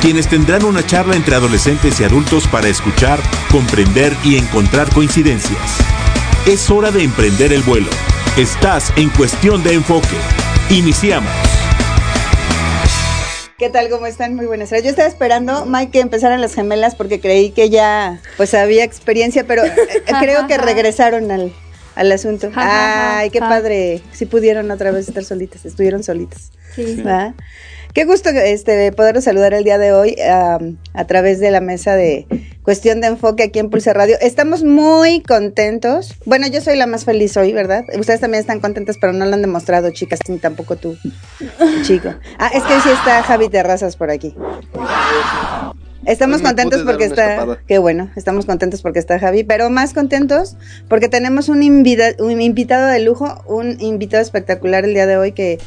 quienes tendrán una charla entre adolescentes y adultos para escuchar, comprender y encontrar coincidencias. Es hora de emprender el vuelo. Estás en cuestión de enfoque. Iniciamos. ¿Qué tal? ¿Cómo están? Muy buenas tardes. Yo estaba esperando, Mike, que empezaran las gemelas porque creí que ya pues había experiencia, pero eh, creo que regresaron al, al asunto. Ay, qué padre. Si pudieron otra vez estar solitas, estuvieron solitas. Sí. Qué gusto este, poder saludar el día de hoy a través de la mesa de Cuestión de Enfoque aquí en Pulse Radio. Estamos muy contentos. Bueno, yo soy la más feliz hoy, ¿verdad? Ustedes también están contentas, pero no lo han demostrado, chicas, ni tampoco tú, chico. Ah, es que sí está Javi Terrazas por aquí. Estamos contentos porque está, qué bueno, estamos contentos porque está Javi, pero más contentos porque tenemos un, un invitado de lujo, un invitado espectacular el día de hoy que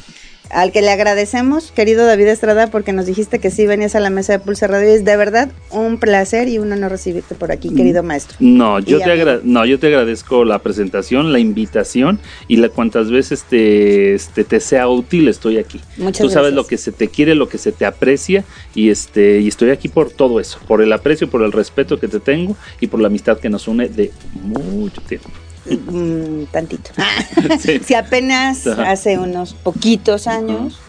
al que le agradecemos, querido David Estrada, porque nos dijiste que sí venías a la mesa de Pulse Radio. Es de verdad un placer y un honor recibirte por aquí, querido mm, maestro. No, yo, te, no, yo te agradezco la presentación, la invitación y la cuantas veces te, este, te sea útil, estoy aquí. Muchas Tú sabes lo que se te quiere, lo que se te aprecia y, este, y estoy aquí por todo eso, por el aprecio, por el respeto que te tengo y por la amistad que nos une de mucho tiempo. Mm, tantito. Si apenas hace unos poquitos años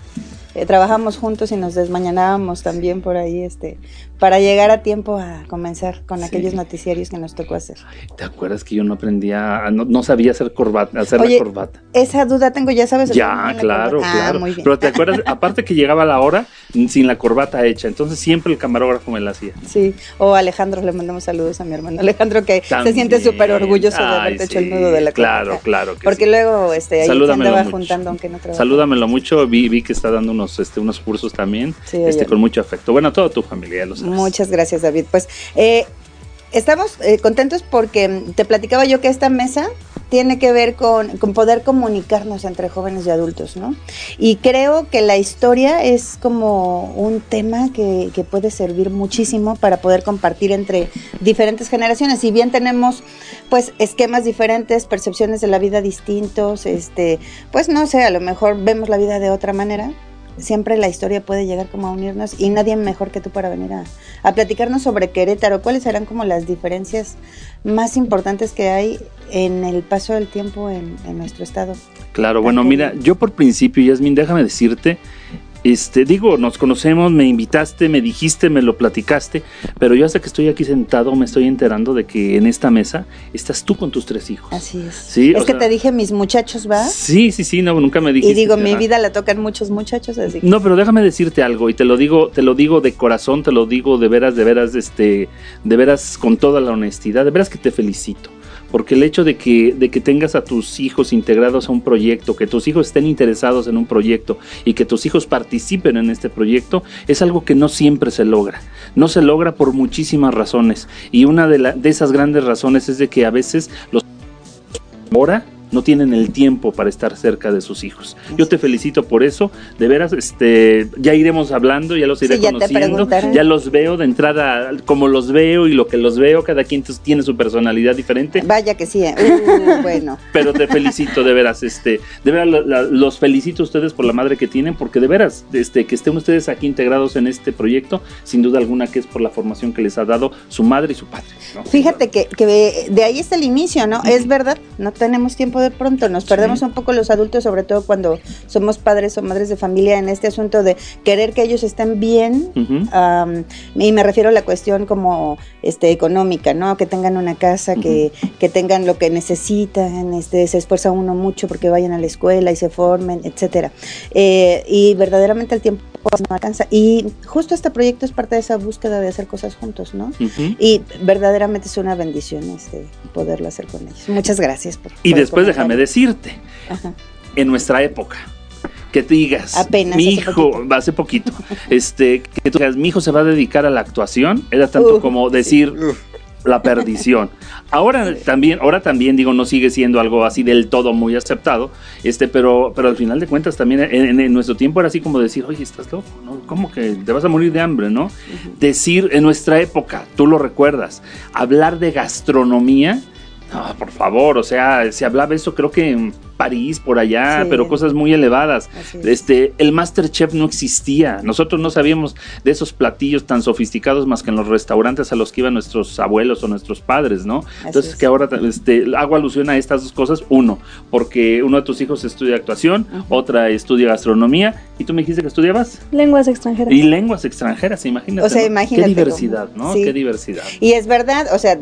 eh, trabajamos juntos y nos desmañanábamos también por ahí, este, para llegar a tiempo a comenzar con aquellos noticiarios que nos tocó hacer. ¿Te acuerdas que yo no aprendía, no, sabía hacer corbata, hacer la corbata? Esa duda tengo, ya sabes. Ya, claro, ah, claro. Pero te acuerdas, aparte que llegaba la hora sin la corbata hecha, entonces siempre el camarógrafo me la hacía. Sí, o Alejandro, le mandamos saludos a mi hermano Alejandro, que se siente súper orgulloso de haberte hecho el nudo de la corbata. Claro, claro. Porque luego este, ahí se andaba juntando aunque no trabajaba. Salúdamelo mucho, vi, vi que está dando unos, este, unos cursos también, este, con mucho afecto. Bueno, toda tu familia, los Muchas gracias, David. Pues eh, estamos eh, contentos porque te platicaba yo que esta mesa tiene que ver con, poder comunicarnos entre jóvenes y adultos, ¿no? Y creo que la historia es como un tema que, que, puede servir muchísimo para poder compartir entre diferentes generaciones. Si bien tenemos, pues, esquemas diferentes, percepciones de la vida distintos, este, pues, no sé, a lo mejor vemos la vida de otra manera, siempre la historia puede llegar como a unirnos y nadie mejor que tú para venir a, platicarnos sobre Querétaro. ¿Cuáles serán como las diferencias más importantes que hay en el paso del tiempo en, en nuestro estado? Claro, bueno, mira, yo por principio, Yasmin, déjame decirte este, digo, nos conocemos, me invitaste, me dijiste, me lo platicaste, pero yo hasta que estoy aquí sentado me estoy enterando de que en esta mesa estás tú con tus tres hijos. Así es. ¿Sí? Es que te dije mis muchachos, ¿va? Sí, sí, sí, no, nunca me dijiste. Y digo, mi vida la tocan muchos muchachos, así. No, pero déjame decirte algo y te lo digo, te lo digo de corazón, te lo digo de veras, de veras, este, de veras con toda la honestidad, de veras que te felicito porque el hecho de que, de que tengas a tus hijos integrados a un proyecto, que tus hijos estén interesados en un proyecto y que tus hijos participen en este proyecto, es algo que no siempre se logra. No se logra por muchísimas razones y una de, de esas grandes razones es de que a veces los ahora no tienen el tiempo para estar cerca de sus hijos. Yo te felicito por eso, de veras, este, ya iremos hablando, ya los iré conociendo, ya los veo de entrada, como los veo y lo que los veo, cada quien tiene su personalidad diferente. Vaya que sí, ¿eh? uh, bueno. Pero te felicito de veras, este, de veras los felicito a ustedes por la madre que tienen, porque de veras, este, que estén ustedes aquí integrados en este proyecto, sin duda alguna que es por la formación que les ha dado su madre y su padre. Fíjate que, que de ahí está el inicio, ¿no? Es verdad, no tenemos tiempo de pronto, nos perdemos un poco los adultos, sobre todo cuando somos padres o madres de familia, en este asunto de querer que ellos estén bien, y me refiero a la cuestión como este económica, ¿no? Que tengan una casa, que, que, tengan lo que necesitan, este, se esfuerza uno mucho porque vayan a la escuela y se formen, etcétera. Eh, y verdaderamente el tiempo no alcanza. Y justo este proyecto es parte de esa búsqueda de hacer cosas juntos, ¿no? Y verdaderamente es una bendición este, poderlo hacer con ellos. Muchas gracias por. Y después déjame decirte, en nuestra época, que te digas, Apenas, mi hijo, hace poquito, este, que tú digas, mi hijo se va a dedicar a la actuación, era tanto como decir, la perdición. Ahora también, ahora también digo, no sigue siendo algo así del todo muy aceptado, este, pero, pero al final de cuentas también en, en nuestro tiempo era así como decir, oye, estás loco, ¿no? ¿Cómo que te vas a morir de hambre, no? Decir en nuestra época, tú lo recuerdas, hablar de gastronomía, no, por favor, o sea, se hablaba eso creo que en París, por allá, Sí. pero cosas muy elevadas. Es. Este, el Masterchef no existía. Nosotros no sabíamos de esos platillos tan sofisticados más que en los restaurantes a los que iban nuestros abuelos o nuestros padres, ¿no? Entonces, es. que ahora este, hago alusión a estas dos cosas. Uno, porque uno de tus hijos estudia actuación, otra estudia gastronomía, y tú me dijiste que estudiabas. Lenguas extranjeras. Y lenguas extranjeras, imagínate. O sea, ¿no? imagínate Qué diversidad, cómo- ¿no? sí. Qué diversidad. Y es verdad, o sea,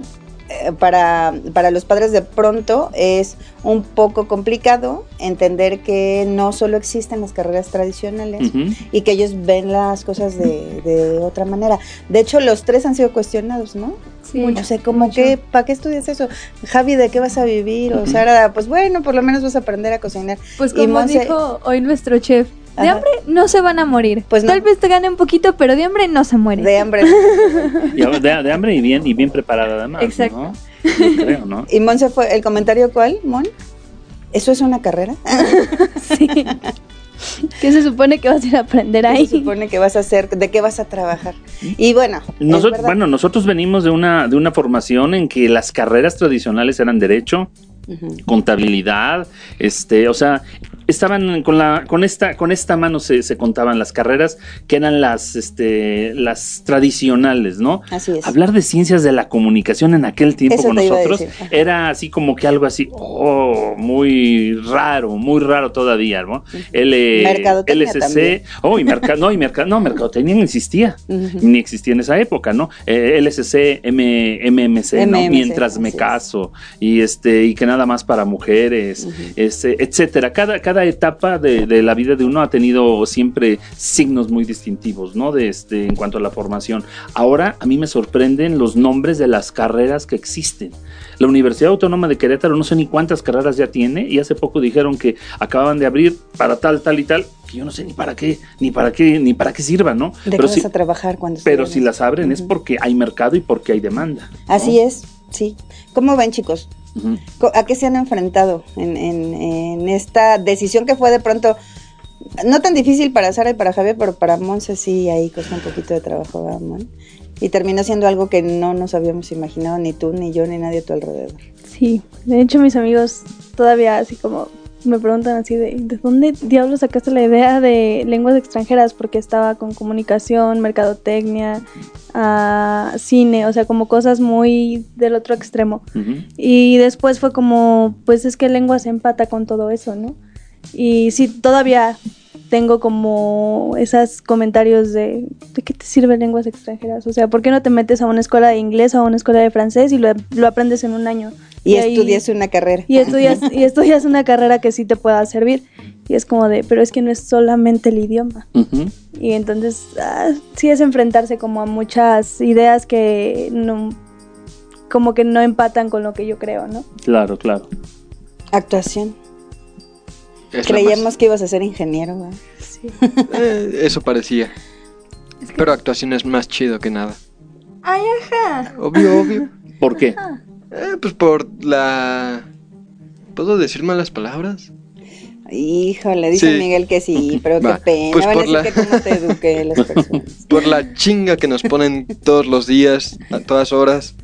para, para los padres de pronto es un poco complicado entender que no solo existen las carreras tradicionales y que ellos ven las cosas de, de otra manera. De hecho, los tres han sido cuestionados, ¿no? Sí, o sea, como mucho. que, ¿para qué estudias eso? Javi, ¿de qué vas a vivir? O Ujú. Sara, pues bueno, por lo menos vas a aprender a cocinar. Pues y como Monse- dijo hoy nuestro chef, de Ajá. hambre no se van a morir. Pues no. Tal vez te gane un poquito, pero de hambre no se muere. De hambre. Y de, de hambre y bien, y bien preparada además. Exacto. ¿no? Yo creo, ¿no? ¿Y Monse fue el comentario cuál, Mon? ¿Eso es una carrera? Sí. ¿Qué se supone que vas a ir a aprender ¿Qué ahí? se supone que vas a hacer? ¿De qué vas a trabajar? Y bueno, Nosotros, bueno, nosotros venimos de una, de una formación en que las carreras tradicionales eran derecho, Contabilidad, este, o sea, estaban con la, con esta, con esta mano se, se contaban las carreras que eran las, este, las tradicionales, ¿no? Así es. Hablar de ciencias de la comunicación en aquel tiempo Eso con nosotros era así como que algo así, oh, muy raro, muy raro todavía, ¿no? L, LSC, oh, y mercado, no, y mercado, no, mercadotecnia no existía ni existía en esa época, ¿no? Eh, LSC, M, MMC, ¿no? Mientras me caso, y este, y que nada más para mujeres, este, etcétera. Cada, cada etapa de, de la vida de uno ha tenido siempre signos muy distintivos, ¿no? De este, en cuanto a la formación. Ahora a mí me sorprenden los nombres de las carreras que existen. La Universidad Autónoma de Querétaro no sé ni cuántas carreras ya tiene y hace poco dijeron que acababan de abrir para tal, tal y tal, que yo no sé ni para qué, ni para qué, ni para qué sirva, ¿no? ¿De qué Pero vas sí, a trabajar cuando pero si las abren es porque hay mercado y porque hay demanda. ¿no? Así es, sí. ¿Cómo ven, chicos? ¿A qué se han enfrentado en, en- en esta decisión que fue de pronto no tan difícil para Sara y para Javier, pero para Monse sí ahí costó un poquito de trabajo, ¿verdad, Mon? Y terminó siendo algo que no nos habíamos imaginado ni tú, ni yo, ni nadie a tu alrededor. Sí, de hecho mis amigos todavía así como me preguntan así de ¿de dónde diablos sacaste la idea de lenguas extranjeras? Porque estaba con comunicación, mercadotecnia, ah, cine, o sea, como cosas muy del otro extremo. Y después fue como, pues es que lengua se empata con todo eso, ¿no? Y sí, todavía tengo como esos comentarios de, ¿de qué te sirven lenguas extranjeras? O sea, ¿por qué no te metes a una escuela de inglés o a una escuela de francés y lo, lo aprendes en un año? Y, estudias una carrera. y estudias, y estudias una carrera que sí te pueda servir. Y es como de, pero es que no es solamente el idioma. Y entonces ah, sí es enfrentarse como a muchas ideas que no, como que no empatan con lo que yo creo, ¿no? Claro, claro. Actuación. Es Creíamos que ibas a ser ingeniero, ¿verdad? Sí. eh, eso parecía. Pero actuación es más chido que nada. Ay, ajá. Obvio, obvio. ¿Por qué? Eh, pues por la... ¿Puedo decir malas palabras? Híjole, dice Sí. Miguel que sí, pero Va, qué pena. pues la- que cómo te eduqué las personas. Por la chinga que nos ponen todos los días, a todas horas.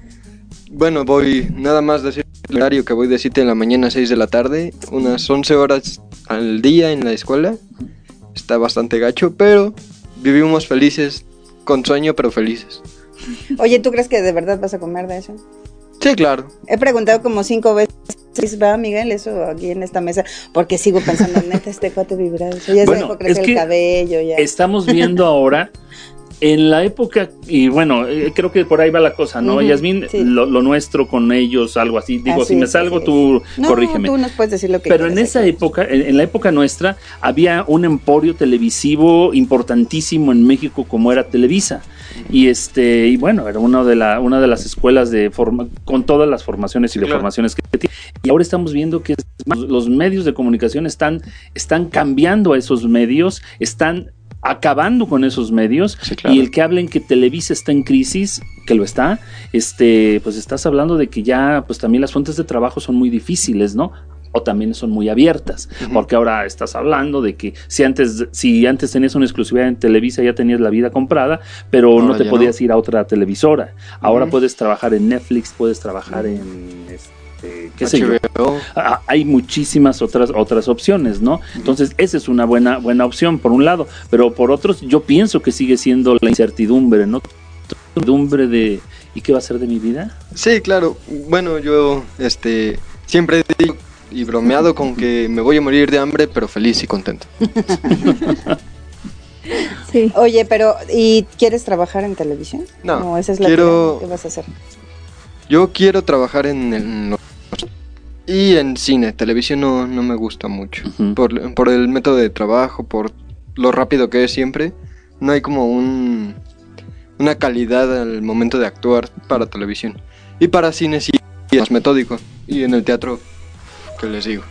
Bueno, voy nada más decir el horario que voy de 7 de la mañana a 6 de la tarde, unas 11 horas al día en la escuela. Está bastante gacho, pero vivimos felices, con sueño, pero felices. Oye, ¿tú crees que de verdad vas a comer de eso? Sí, claro. He preguntado como cinco veces, ¿va Miguel eso aquí en esta mesa? Porque sigo pensando, neta, este cuate vibra eso. Ya se Bueno, crecer es que el cabello, ya. Estamos viendo ahora en la época, y bueno, eh, creo que por ahí va la cosa, ¿no? Ujú, Yasmín, sí. lo, lo nuestro con ellos, algo así. Digo, Así si me es, salgo, así tú No, corrígeme. tú nos puedes decir lo que Pero en esa aquí. época, en, en la época nuestra, había un emporio televisivo importantísimo en México como era Televisa. Y este, y bueno, era una de la, una de las escuelas de forma, con todas las formaciones y Claro. deformaciones que tiene. Y ahora estamos viendo que los medios de comunicación están, están cambiando a esos medios, están acabando con esos medios Sí, claro. y el que hablen que Televisa está en crisis, que lo está, este, pues estás hablando de que ya, pues también las fuentes de trabajo son muy difíciles, ¿no? O también son muy abiertas, porque ahora estás hablando de que si antes, si antes tenías una exclusividad en Televisa ya tenías la vida comprada, pero Ahora no te podías ir a otra televisora. Ahora puedes trabajar en Netflix, puedes trabajar en este, qué sé yo. HBO. Ah, hay muchísimas otras otras opciones, ¿no? Entonces, esa es una buena buena opción por un lado, pero por otros yo pienso que sigue siendo la incertidumbre, ¿no? Incertidumbre de ¿y qué va a ser de mi vida? Sí, claro. Bueno, yo este siempre digo y bromeado con que me voy a morir de hambre, pero feliz y contento. Sí. Oye, pero ¿y quieres trabajar en televisión? No, esa es la quiero- ¿Qué vas a hacer? Yo quiero trabajar en el y en cine, televisión no, no me gusta mucho. Por, por el método de trabajo, por lo rápido que es siempre, no hay como un una calidad al momento de actuar para televisión. Y para cine sí es más metódico. Y en el teatro, ¿qué les digo?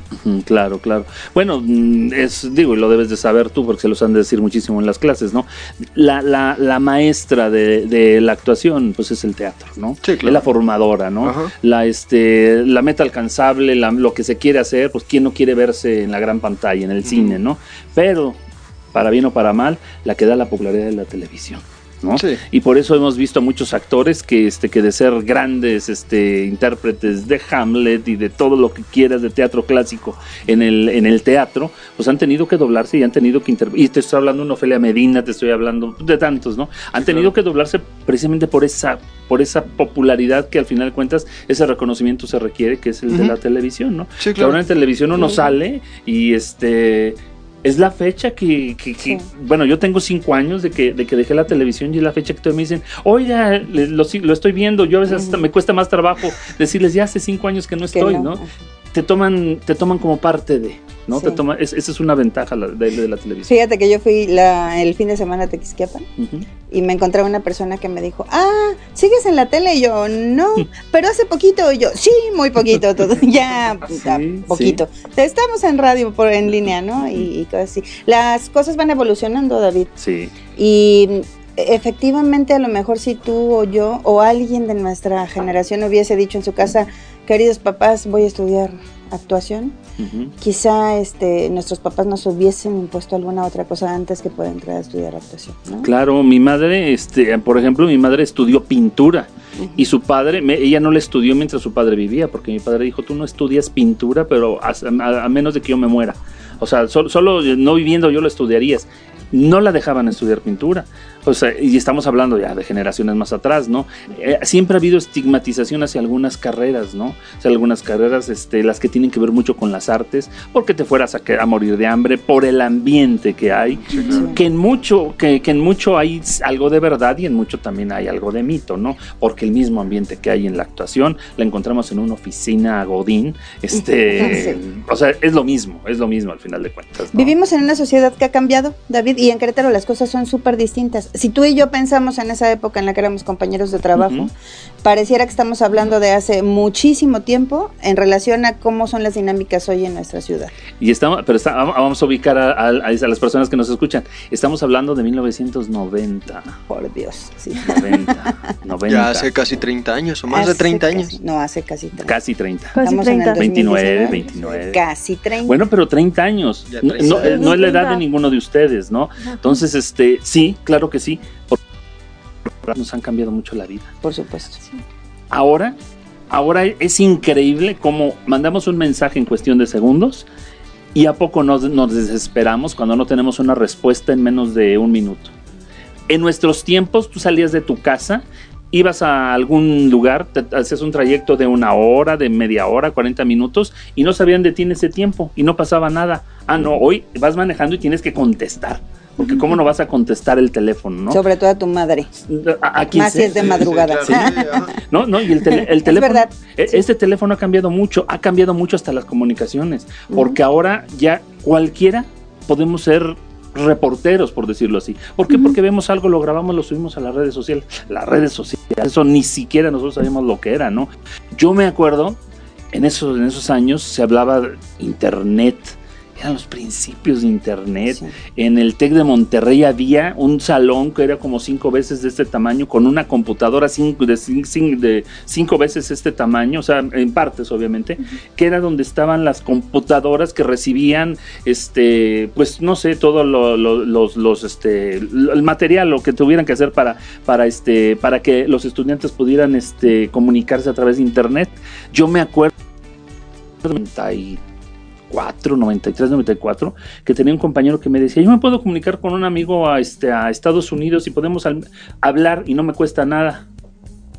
Claro, claro. Bueno, mm, es, digo, y lo debes de saber tú porque se los han de decir muchísimo en las clases, ¿no? La, la, la maestra de, de la actuación, pues es el teatro, ¿no? Sí, claro. Es la formadora, ¿no? Ajá. La, este, la meta alcanzable, la- lo que se quiere hacer, pues quién no quiere verse en la gran pantalla, en el cine, ¿no? Pero, para bien o para mal, la que da la popularidad de la televisión. ¿No? Sí. Y por eso hemos visto a muchos actores que, este, que de ser grandes este, intérpretes de Hamlet y de todo lo que quieras de teatro clásico en el, en el teatro, pues han tenido que doblarse y han tenido que interpretar. Y te estoy hablando de una Ofelia Medina, te estoy hablando de tantos, ¿no? Han tenido que doblarse precisamente por esa, por esa popularidad que al final de cuentas ese reconocimiento se requiere, que es el de la televisión, ¿no? Sí, Que claro. ahora en televisión uno sale y este es la fecha que, que- que- Sí. bueno, yo tengo cinco años de que, de que dejé la televisión y es la fecha que todos me dicen, oiga, lo, lo estoy viendo, yo a veces hasta me cuesta más trabajo decirles, ya hace cinco años que no estoy, no. ¿no? Te toman, te toman como parte de, ¿no? Sí. Te toma, es- esa es una ventaja la- de, de la televisión. Fíjate que yo fui la, el fin de semana a Tequisquiapan y me encontré una persona que me dijo, ah, ¿sigues en la tele? Y yo, no, pero hace poquito. Y yo, sí, muy poquito, todo, ya, Sí, ya, poquito. Estamos en radio por en línea, ¿no? Y, y cosas así. Las cosas van evolucionando, David. Sí, Y efectivamente, a lo mejor si tú o yo o alguien de nuestra generación hubiese dicho en su casa, queridos papás, voy a estudiar actuación, quizá este, nuestros papás nos hubiesen impuesto alguna otra cosa antes que poder entrar a estudiar actuación, ¿no? Claro, mi madre, este, por ejemplo, mi madre estudió pintura y su padre, me- ella no le estudió mientras su padre vivía, porque mi padre dijo, tú no estudias pintura, pero a, a- a menos de que yo me muera. O sea, solo, solo no viviendo yo lo estudiarías. No la dejaban estudiar pintura. O sea, y estamos hablando ya de generaciones más atrás, ¿no? Eh, siempre ha habido estigmatización hacia algunas carreras, ¿no? O sea, algunas carreras, este, las que tienen que ver mucho con las artes, porque te fueras a, a morir de hambre, por el ambiente que hay, Sí. que en mucho que, que en mucho hay algo de verdad y en mucho también hay algo de mito no porque el mismo ambiente que hay en la actuación la encontramos en una oficina godín este Sí. o sea es lo mismo es lo mismo al final de cuentas ¿no? Vivimos en una sociedad que ha cambiado, David, y en Querétaro las cosas son súper distintas. Si tú y yo pensamos en esa época en la que éramos compañeros de trabajo, Ujú. pareciera que estamos hablando de hace muchísimo tiempo en relación a cómo son las dinámicas hoy en nuestra ciudad. y estamos pero está- vamos a ubicar a, a- a las personas que nos escuchan estamos hablando de 1990 Por Dios. Sí. 90 90 Ya hace casi 30 años o más de Hace 30 casi- años. no, hace casi 30. casi 30 Casi Estamos en el 30. 29, 2019. 29. Casi 30. Bueno, pero 30 años. Ya No, 30. no, eh, no es la edad de 30. ninguno de ustedes, ¿no? Entonces, este, sí, claro que sí. Por- Nos han cambiado mucho la vida. por supuesto. Ahora, ahora es increíble cómo mandamos un mensaje en cuestión de segundos y a poco nos, nos desesperamos cuando no tenemos una respuesta en menos de un minuto. En nuestros tiempos, tú salías de tu casa, ibas a algún lugar, te hacías un trayecto de una hora, de media hora, 40 minutos y no sabían de ti en ese tiempo y no pasaba nada. Ah, no, hoy vas manejando y tienes que contestar. Porque cómo no vas a contestar el teléfono, ¿no? Sobre todo a tu madre. A, a quien Más si es de madrugada. Sí, claro, sí, ajá. No, no, y el, tele- el teléfono. verdad, e- Este teléfono ha cambiado mucho, ha cambiado mucho hasta las comunicaciones, porque ahora ya cualquiera podemos ser reporteros, por decirlo así. ¿Por qué? Porque vemos algo, lo grabamos, lo subimos a las redes sociales. Las redes sociales, eso ni siquiera nosotros sabíamos lo que era, ¿no? Yo me acuerdo, en esos, en esos años se hablaba de internet eran los principios de internet. Sí. En el TEC de Monterrey había un salón que era como cinco veces de este tamaño, con una computadora cinco, de, cin- cin- de cinco veces este tamaño, o sea, en partes obviamente, que era donde estaban las computadoras que recibían, este, pues no sé, todo lo- lo- los, los, este, el material, lo que tuvieran que hacer para, para, este, para que los estudiantes pudieran, este, comunicarse a través de internet. Yo me acuerdo 94, 93, 94, que tenía un compañero que me decía, yo me puedo comunicar con un amigo a, este, a Estados Unidos y podemos al- hablar y no me cuesta nada.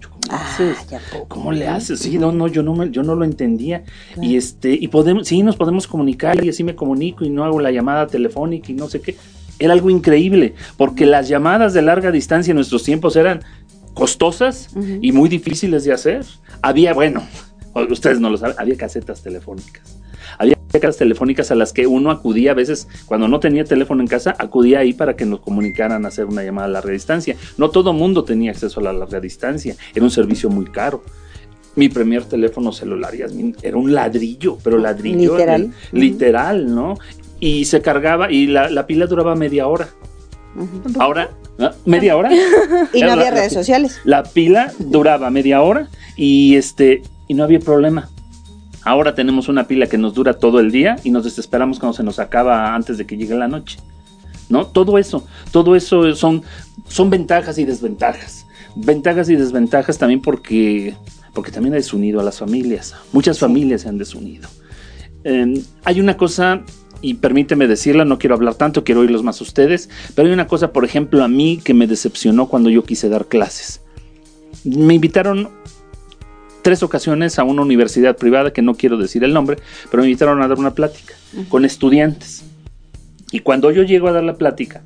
¿Cómo Ah, haces? ya poco. ¿Cómo le haces? Sí, no, no, yo no, me- yo no lo entendía. Y este, y podemos, sí, nos podemos comunicar y así me comunico y no hago la llamada telefónica y no sé qué. Era algo increíble, porque las llamadas de larga distancia en nuestros tiempos eran costosas Ujú. y muy difíciles de hacer. Había, bueno, ustedes no lo saben, había casetas telefónicas. Telefónicas a las que uno acudía a veces, cuando no tenía teléfono en casa, acudía ahí para que nos comunicaran a hacer una llamada a larga distancia. No todo mundo tenía acceso a la larga distancia, era un servicio muy caro. Mi primer teléfono celular Yasmín, era un ladrillo, pero ladrillo Literal. literal, ¿no? Y se cargaba y la, la pila duraba media hora. Ahora, ¿ah? ¿media hora? Y no había la- redes sociales. La pila duraba media hora y este y no había problema. Ahora tenemos una pila que nos dura todo el día y nos desesperamos cuando se nos acaba antes de que llegue la noche. ¿No? Todo eso, todo eso son, son ventajas y desventajas. Ventajas y desventajas también porque, porque también ha desunido a las familias. Muchas familias se han desunido. Eh, hay una cosa, y permíteme decirla, no quiero hablar tanto, quiero oírlos más a ustedes, pero hay una cosa, por ejemplo, a mí que me decepcionó cuando yo quise dar clases. Me invitaron tres ocasiones a una universidad privada, que no quiero decir el nombre, pero me invitaron a dar una plática con estudiantes. Y cuando yo llego a dar la plática,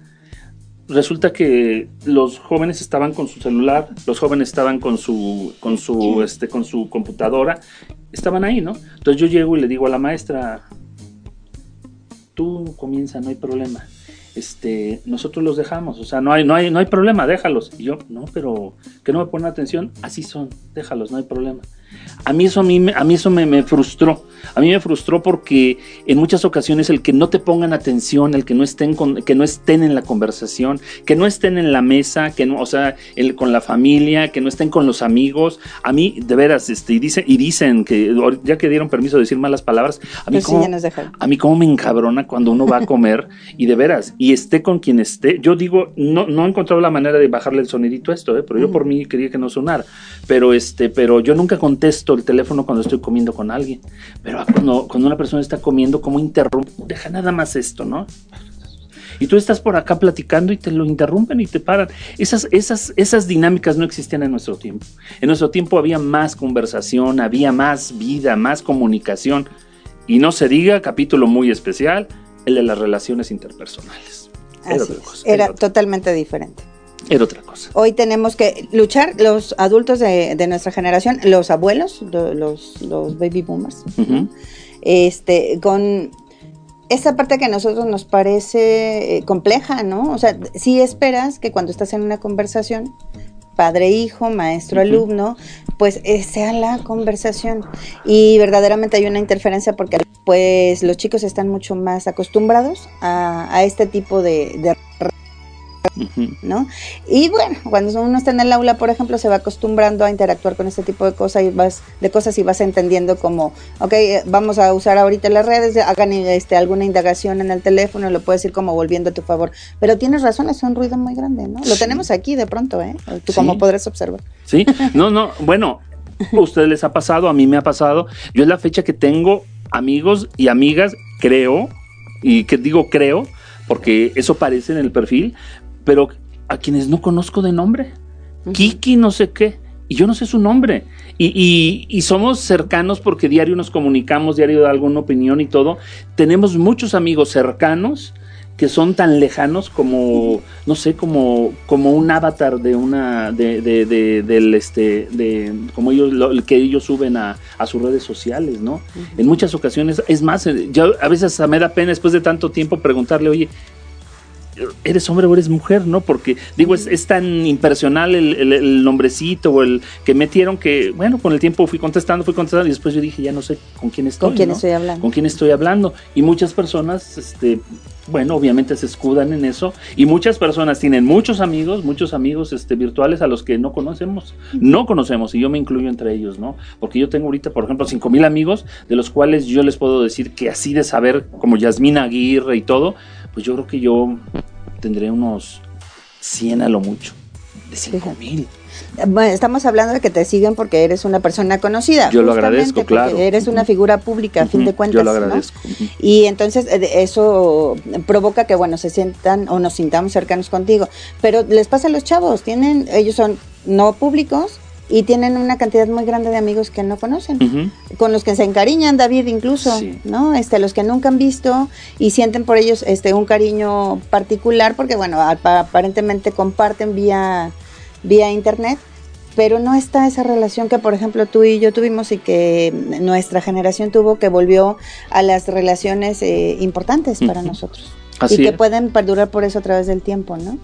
resulta que los jóvenes estaban con su celular, los jóvenes estaban con su, con su, este, con su computadora, estaban ahí, ¿no? Entonces yo llego y le digo a la maestra, tú comienza, no hay problema. Este, nosotros los dejamos, o sea, no hay, no hay, no hay problema, déjalos. Y yo, no, pero que no me ponen atención, así son, déjalos, no hay problema. A mí eso, a mí, me- a mí eso me, me frustró. A mí me frustró porque en muchas ocasiones el que no te pongan atención, el que no estén, con, que no estén en la conversación, que no estén en la mesa, que no, o sea, el, con la familia, que no estén con los amigos, a mí de veras, este, y, dice, y dicen que ya que dieron permiso de decir malas palabras, a mí Pues sí, como, a mí como me encabrona cuando uno va a comer y de veras, y esté con quien esté, yo digo, no, no he encontrado la manera de bajarle el sonidito a esto, ¿eh? pero yo por mí quería que no sonara, pero este, pero yo nunca contesto el teléfono cuando estoy comiendo con alguien, pero cuando, cuando una persona está comiendo, ¿cómo interrumpe? Deja nada más esto, ¿no? Y tú estás por acá platicando y te lo interrumpen y te paran. Esas, esas, esas dinámicas no existían en nuestro tiempo. En nuestro tiempo había más conversación, había más vida, más comunicación. Y no se diga, capítulo muy especial, el de las relaciones interpersonales. Era Así otra es. Era Era, totalmente diferente. Era otra cosa. Hoy tenemos que luchar los adultos de, de nuestra generación, los abuelos, lo- los, los baby boomers, este, con esa parte que a nosotros nos parece eh, compleja, ¿no? O sea, sí esperas que cuando estás en una conversación, padre-hijo, maestro-alumno, pues eh, sea la conversación. Y verdaderamente hay una interferencia porque pues los chicos están mucho más acostumbrados a, a este tipo de. ¿No? Y bueno, cuando uno está en el aula, por ejemplo, se va acostumbrando a interactuar con este tipo de cosas y vas, de cosas y vas entendiendo como, ok, eh, vamos a usar ahorita las redes, hagan este, alguna indagación en el teléfono, lo puedes ir como volviendo a tu favor. Pero tienes razón, es un ruido muy grande, ¿no? Lo Sí. tenemos aquí de pronto, ¿eh? Tú Sí. como podrás observar. Sí, no, no, bueno, a ustedes les ha pasado, a mí me ha pasado. Yo es la fecha que tengo amigos y amigas, creo, y que digo creo, porque eso parece en el perfil, pero a quienes no conozco de nombre. Kiki no sé qué, y yo no sé su nombre. Y, y- y somos cercanos porque diario nos comunicamos, diario da alguna opinión y todo. Tenemos muchos amigos cercanos que son tan lejanos como, no sé, como, como un avatar de una, de, de, de- del este, de, como ellos, lo, que ellos suben a, a sus redes sociales, ¿no? En muchas ocasiones, es más, eh, yo a veces me da pena después de tanto tiempo preguntarle, oye, eres hombre o eres mujer, ¿no? Porque, digo, es, es tan impersonal el, el- el nombrecito o el que metieron que, bueno, con el tiempo fui contestando, fui contestando y después yo dije, ya no sé con quién estoy. ¿Con quién ¿no? estoy hablando? con quién estoy hablando. Y muchas personas, este, bueno, obviamente se escudan en eso. Y muchas personas tienen muchos amigos, muchos amigos este, virtuales a los que no conocemos. No conocemos, y yo me incluyo entre ellos, ¿no? Porque yo tengo ahorita, por ejemplo, cinco mil amigos, de los cuales yo les puedo decir que así de saber, como Yasmina Aguirre y todo, pues yo creo que yo tendré unos 100 a lo mucho. De cinco mil. Bueno, estamos hablando de que te siguen porque eres una persona conocida. Yo lo agradezco, claro. Eres una figura pública, a fin de cuentas. Yo lo ¿no? agradezco. Ujú. Y entonces eh, eso provoca que, bueno, se sientan o nos sintamos cercanos contigo. Pero les pasa a los chavos, tienen, ellos son no públicos y tienen una cantidad muy grande de amigos que no conocen, con los que se encariñan, David incluso, Sí. ¿no? Este, los que nunca han visto y sienten por ellos este un cariño particular porque, bueno, apa- aparentemente comparten vía, vía internet. Pero no está esa relación que, por ejemplo, tú y yo tuvimos y que nuestra generación tuvo, que volvió a las relaciones eh, importantes para nosotros. Así y que es. pueden perdurar por eso a través del tiempo, ¿no?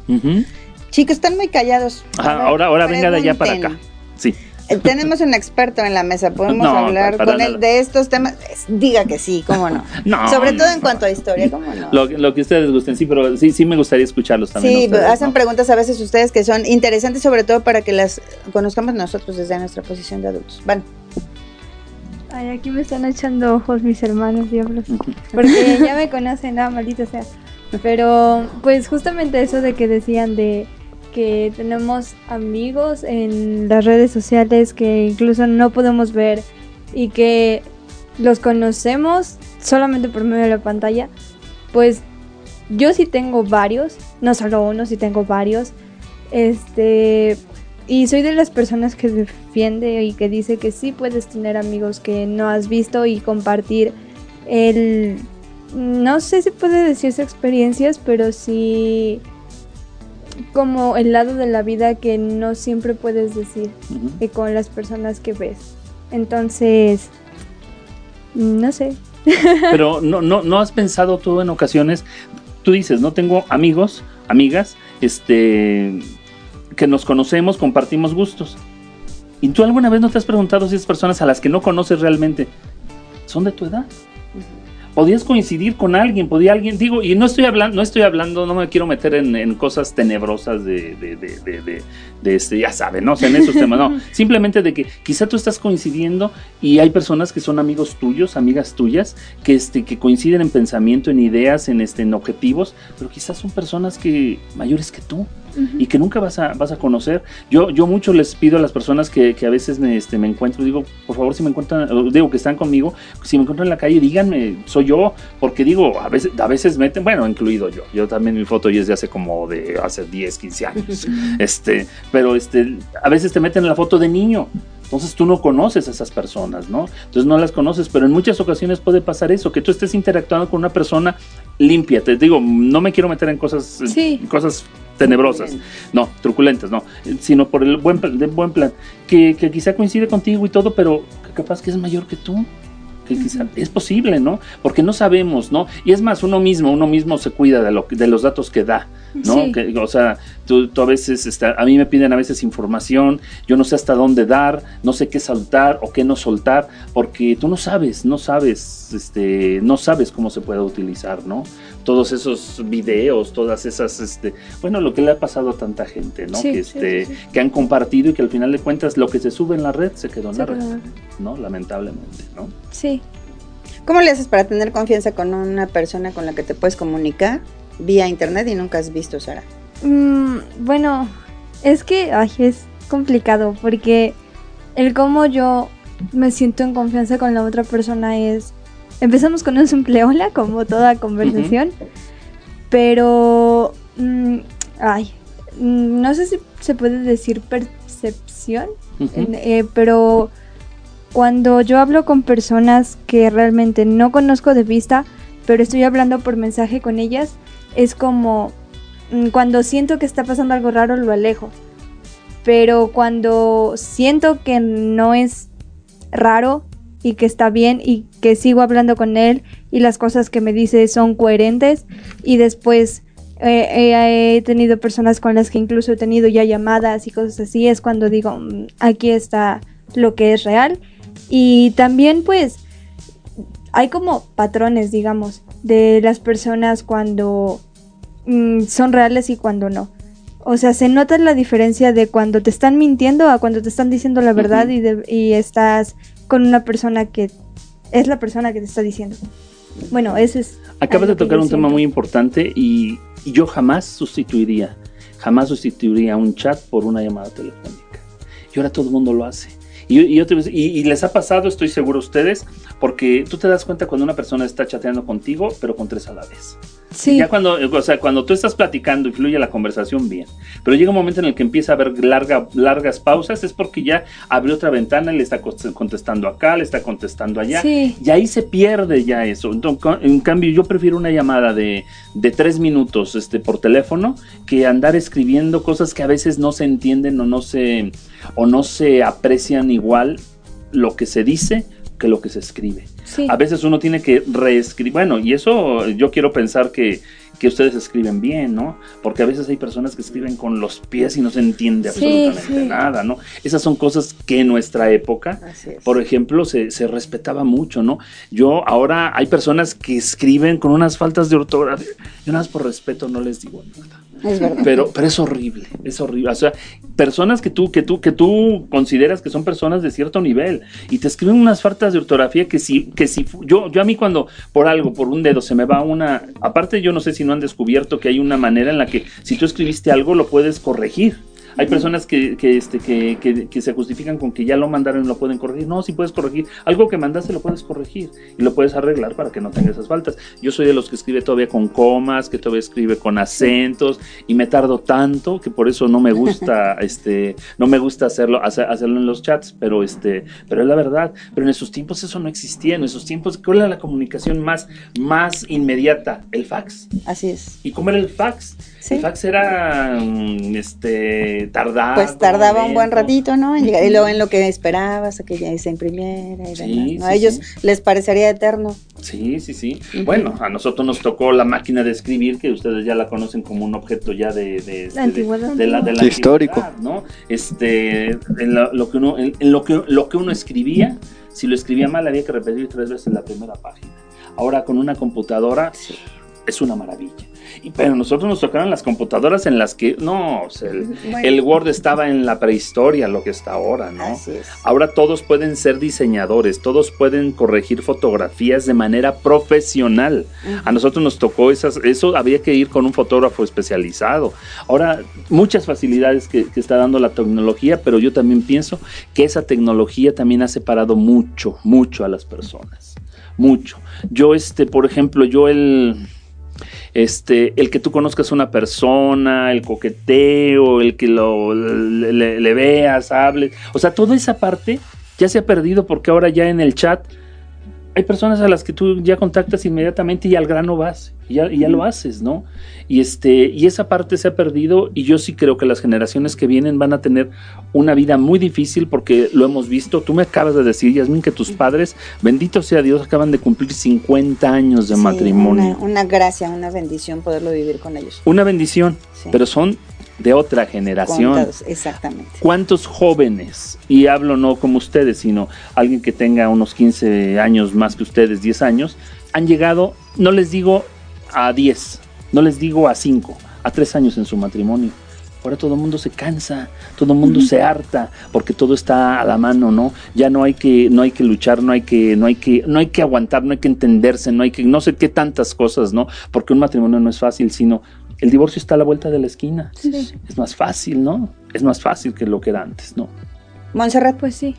Chicos, están muy callados. Ajá, ahora, ahora venga de allá para acá. Sí. Eh, Tenemos un experto en la mesa, podemos No, hablar con él de estos temas. Diga que sí, cómo no. No, Sobre todo no, en cuanto a historia, cómo no. Lo, lo que ustedes gusten, sí, pero sí, sí me gustaría escucharlos también. Sí, ustedes, hacen ¿no? preguntas a veces ustedes que son interesantes, sobre todo para que las conozcamos nosotros desde nuestra posición de adultos. Van. Ay, aquí me están echando ojos mis hermanos, diablos. Porque ya me conocen, nada, maldita sea. Pero, pues justamente eso de que decían de que tenemos amigos en las redes sociales que incluso no podemos ver y que los conocemos solamente por medio de la pantalla, pues yo sí tengo varios, no solo uno, sí tengo varios. Este, y soy de las personas que defiende y que dice que sí puedes tener amigos que no has visto y compartir el... No sé si puede decirse experiencias, pero sí como el lado de la vida que no siempre puedes decir Ujú. eh, con las personas que ves. Entonces, no sé. Pero no, no, no has pensado tú en ocasiones, tú dices, no tengo amigos, amigas, este, que nos conocemos, compartimos gustos. ¿Y tú alguna vez no te has preguntado si esas personas a las que no conoces realmente son de tu edad? Podías coincidir con alguien, podía alguien, digo, y no estoy hablando, no estoy hablando, no me quiero meter en, en cosas tenebrosas de, de, de, de, de- de este, ya saben, ¿no? O sea, en esos temas, no. Simplemente de que quizá tú estás coincidiendo y hay personas que son amigos tuyos, amigas tuyas, que, este, que coinciden en pensamiento, en ideas, en, este, en objetivos, pero quizás son personas que mayores que tú y que nunca vas a, vas a conocer. Yo, yo mucho les pido a las personas que, que a veces me, este, me encuentro, digo, por favor, si me encuentran, digo que están conmigo, si me encuentran en la calle, díganme, soy yo, porque digo, a veces, a veces meten, bueno, incluido yo, yo también mi foto ya es de hace como de hace 10, 15 años, este, pero este, a veces te meten en la foto de niño. Entonces tú no conoces a esas personas, ¿no? Entonces no las conoces, pero en muchas ocasiones puede pasar eso, que tú estés interactuando con una persona limpia. Te digo, no me quiero meter en cosas, Sí. cosas tenebrosas, no, truculentas, no, sino por el buen, de buen plan, que, que quizá coincide contigo y todo, pero capaz que es mayor que tú. Que quizá es posible, ¿no? Porque no sabemos, ¿no? Y es más, uno mismo, uno mismo se cuida de, lo, de los datos que da, ¿no? Sí. Que, o sea, tú, tú a veces, está, a mí me piden a veces información, yo no sé hasta dónde dar, no sé qué soltar o qué no soltar, porque tú no sabes, no sabes, este, no sabes cómo se puede utilizar, ¿no? Todos esos videos, todas esas, este, bueno, lo que le ha pasado a tanta gente, ¿no? Sí, que, este, sí, sí. que han compartido y que al final de cuentas lo que se sube en la red se quedó en la red, ¿no? Lamentablemente, ¿no? sí. ¿Cómo le haces para tener confianza con una persona con la que te puedes comunicar vía internet y nunca has visto, Sara? Mm, bueno, es que ay, es complicado porque el cómo yo me siento en confianza con la otra persona es... Empezamos con un simple hola, como toda conversación, pero... mm, ay, mm, no sé si se puede decir percepción, eh, pero cuando yo hablo con personas que realmente no conozco de vista, pero estoy hablando por mensaje con ellas, es como mm, cuando siento que está pasando algo raro, lo alejo. Pero cuando siento que no es raro y que está bien y que sigo hablando con él y las cosas que me dice son coherentes y después eh, eh, he tenido personas con las que incluso he tenido ya llamadas y cosas así, es cuando digo, "Mm, aquí está lo que es real. Y también pues hay como patrones, digamos, de las personas cuando mm, son reales y cuando no. O sea, se nota la diferencia de cuando te están mintiendo a cuando te están diciendo la verdad y, de- y estás con una persona que es la persona que te está diciendo. Bueno, ese es... Acabas de tocar un tema muy importante y, y yo jamás sustituiría, jamás sustituiría un chat por una llamada telefónica. Y ahora todo el mundo lo hace. Y, y y- y les ha pasado, estoy seguro a ustedes, porque tú te das cuenta cuando una persona está chateando contigo, pero con tres a la vez. Sí, Ya cuando, o sea, cuando tú estás platicando y fluye la conversación bien, pero llega un momento en el que empieza a haber larga, largas pausas, es porque ya abrió otra ventana le está contestando acá, le está contestando allá. sí. Y ahí se pierde ya eso. Entonces, en cambio, yo prefiero una llamada de, de tres minutos este, por teléfono que andar escribiendo cosas que a veces no se entienden o no se, o no se aprecian igual lo que se dice que lo que se escribe. Sí. A veces uno tiene que reescribir. Bueno, y eso yo quiero pensar que, que ustedes escriben bien, ¿no? Porque a veces hay personas que escriben con los pies y no se entiende Sí, absolutamente sí. nada, ¿no? Esas son cosas que en nuestra época por ejemplo, se, se respetaba mucho, ¿no? Yo ahora hay personas que escriben con unas faltas de ortografía. Yo nada más por respeto no les digo nada. Pero, pero es horrible, es horrible. O sea, personas que tú, que tú, que tú consideras que son personas de cierto nivel y te escriben unas faltas de ortografía que si, que si yo, yo a mí cuando por algo, por un dedo se me va una, aparte yo no sé si no han descubierto que hay una manera en la que si tú escribiste algo lo puedes corregir. Hay personas que, que, este, que, que- que se justifican con que ya lo mandaron y lo pueden corregir. No, si puedes corregir. Algo que mandaste lo puedes corregir y lo puedes arreglar para que no tenga esas faltas. Yo soy de los que escribe todavía con comas, que todavía escribe con acentos y me tardo tanto que por eso no me gusta, este, no me gusta hacerlo, hacer- hacerlo en los chats, pero este, pero es la verdad. Pero en esos tiempos eso no existía. En esos tiempos, ¿cuál era la comunicación más, más inmediata? El fax. Así es. ¿Y cómo era el fax? Sí. El fax era mm, este tardado. Pues tardaba un buen ratito, ¿no? En llegar- y luego en lo que esperabas a que ya se imprimiera y Sí, demás, ¿no? A ellos sí. les parecería eterno. Sí, sí, sí. Bueno, a nosotros nos tocó la máquina de escribir, que ustedes ya la conocen como un objeto ya de, de, este, de- antigüedad. de la, de la histórico. ¿no? Este, en la- lo que uno, en, en lo que lo que uno escribía, si lo escribía mal había que repetir tres veces la primera página. Ahora con una computadora es una maravilla. Y, pero nosotros nos tocaron las computadoras en las que no, o sea, el, Bueno. el Word estaba en la prehistoria, lo que está ahora, ¿no? Así es. Ahora todos pueden ser diseñadores, todos pueden corregir fotografías de manera profesional. A nosotros nos tocó esas, eso había que ir con un fotógrafo especializado. Ahora, muchas facilidades que, que está dando la tecnología, pero yo también pienso que esa tecnología también ha separado mucho, mucho a las personas. Mucho. Yo, este, por ejemplo, yo el este, el que tú conozcas una persona, el coqueteo, el que lo, le, le- le veas, hables, o sea, toda esa parte ya se ha perdido porque ahora ya en el chat hay personas a las que tú ya contactas inmediatamente y al grano vas, y ya, y ya lo haces, ¿no? Y, este, y esa parte se ha perdido y yo sí creo que las generaciones que vienen van a tener una vida muy difícil porque lo hemos visto. Tú me acabas de decir, Yasmin, que tus padres, bendito sea Dios, acaban de cumplir 50 años de Sí, matrimonio. Una, una gracia, una bendición poderlo vivir con ellos. Una bendición, Sí. pero son de otra generación. Contados, exactamente. ¿Cuántos jóvenes, y hablo no como ustedes, sino alguien que tenga unos 15 años más que ustedes, 10 años, han llegado, no les digo a 10, no les digo a 5, a 3 años en su matrimonio? Ahora todo el mundo se cansa, todo el mundo se harta, porque todo está a la mano, ¿no? Ya no hay que, no hay que luchar, no hay que, no hay que, no hay que aguantar, no hay que entenderse, no hay que, no sé qué tantas cosas, ¿no? Porque un matrimonio no es fácil, sino el divorcio está a la vuelta de la esquina. Sí. Es más fácil, ¿no? Es más fácil que lo que era antes, ¿no? Montserrat, Pues sí.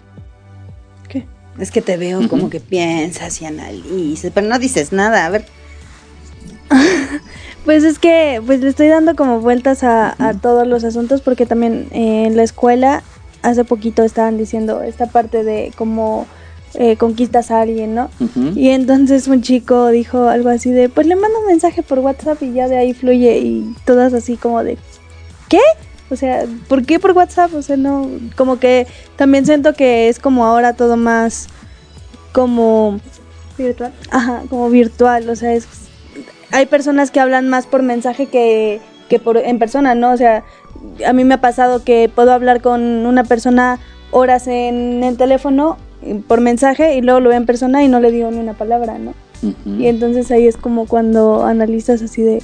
es que te veo como que piensas y analizas, pero no dices nada. A ver, Pues es que pues le estoy dando como vueltas a, a todos los asuntos porque también eh, en la escuela hace poquito estaban diciendo esta parte de cómo eh, conquistas a alguien, ¿no? Y entonces un chico dijo algo así de, pues le mando un mensaje por WhatsApp y ya de ahí fluye y todas así como de, ¿qué? O sea, ¿por qué por WhatsApp? O sea, no, como que también siento que es como ahora todo más como virtual. Ajá, como virtual, o sea, es hay personas que hablan más por mensaje que, que por en persona, ¿no? O sea, a mí me ha pasado que puedo hablar con una persona horas en el teléfono por mensaje y luego lo veo en persona y no le digo ni una palabra, ¿no? Ujú. Y entonces ahí es como cuando analizas así de,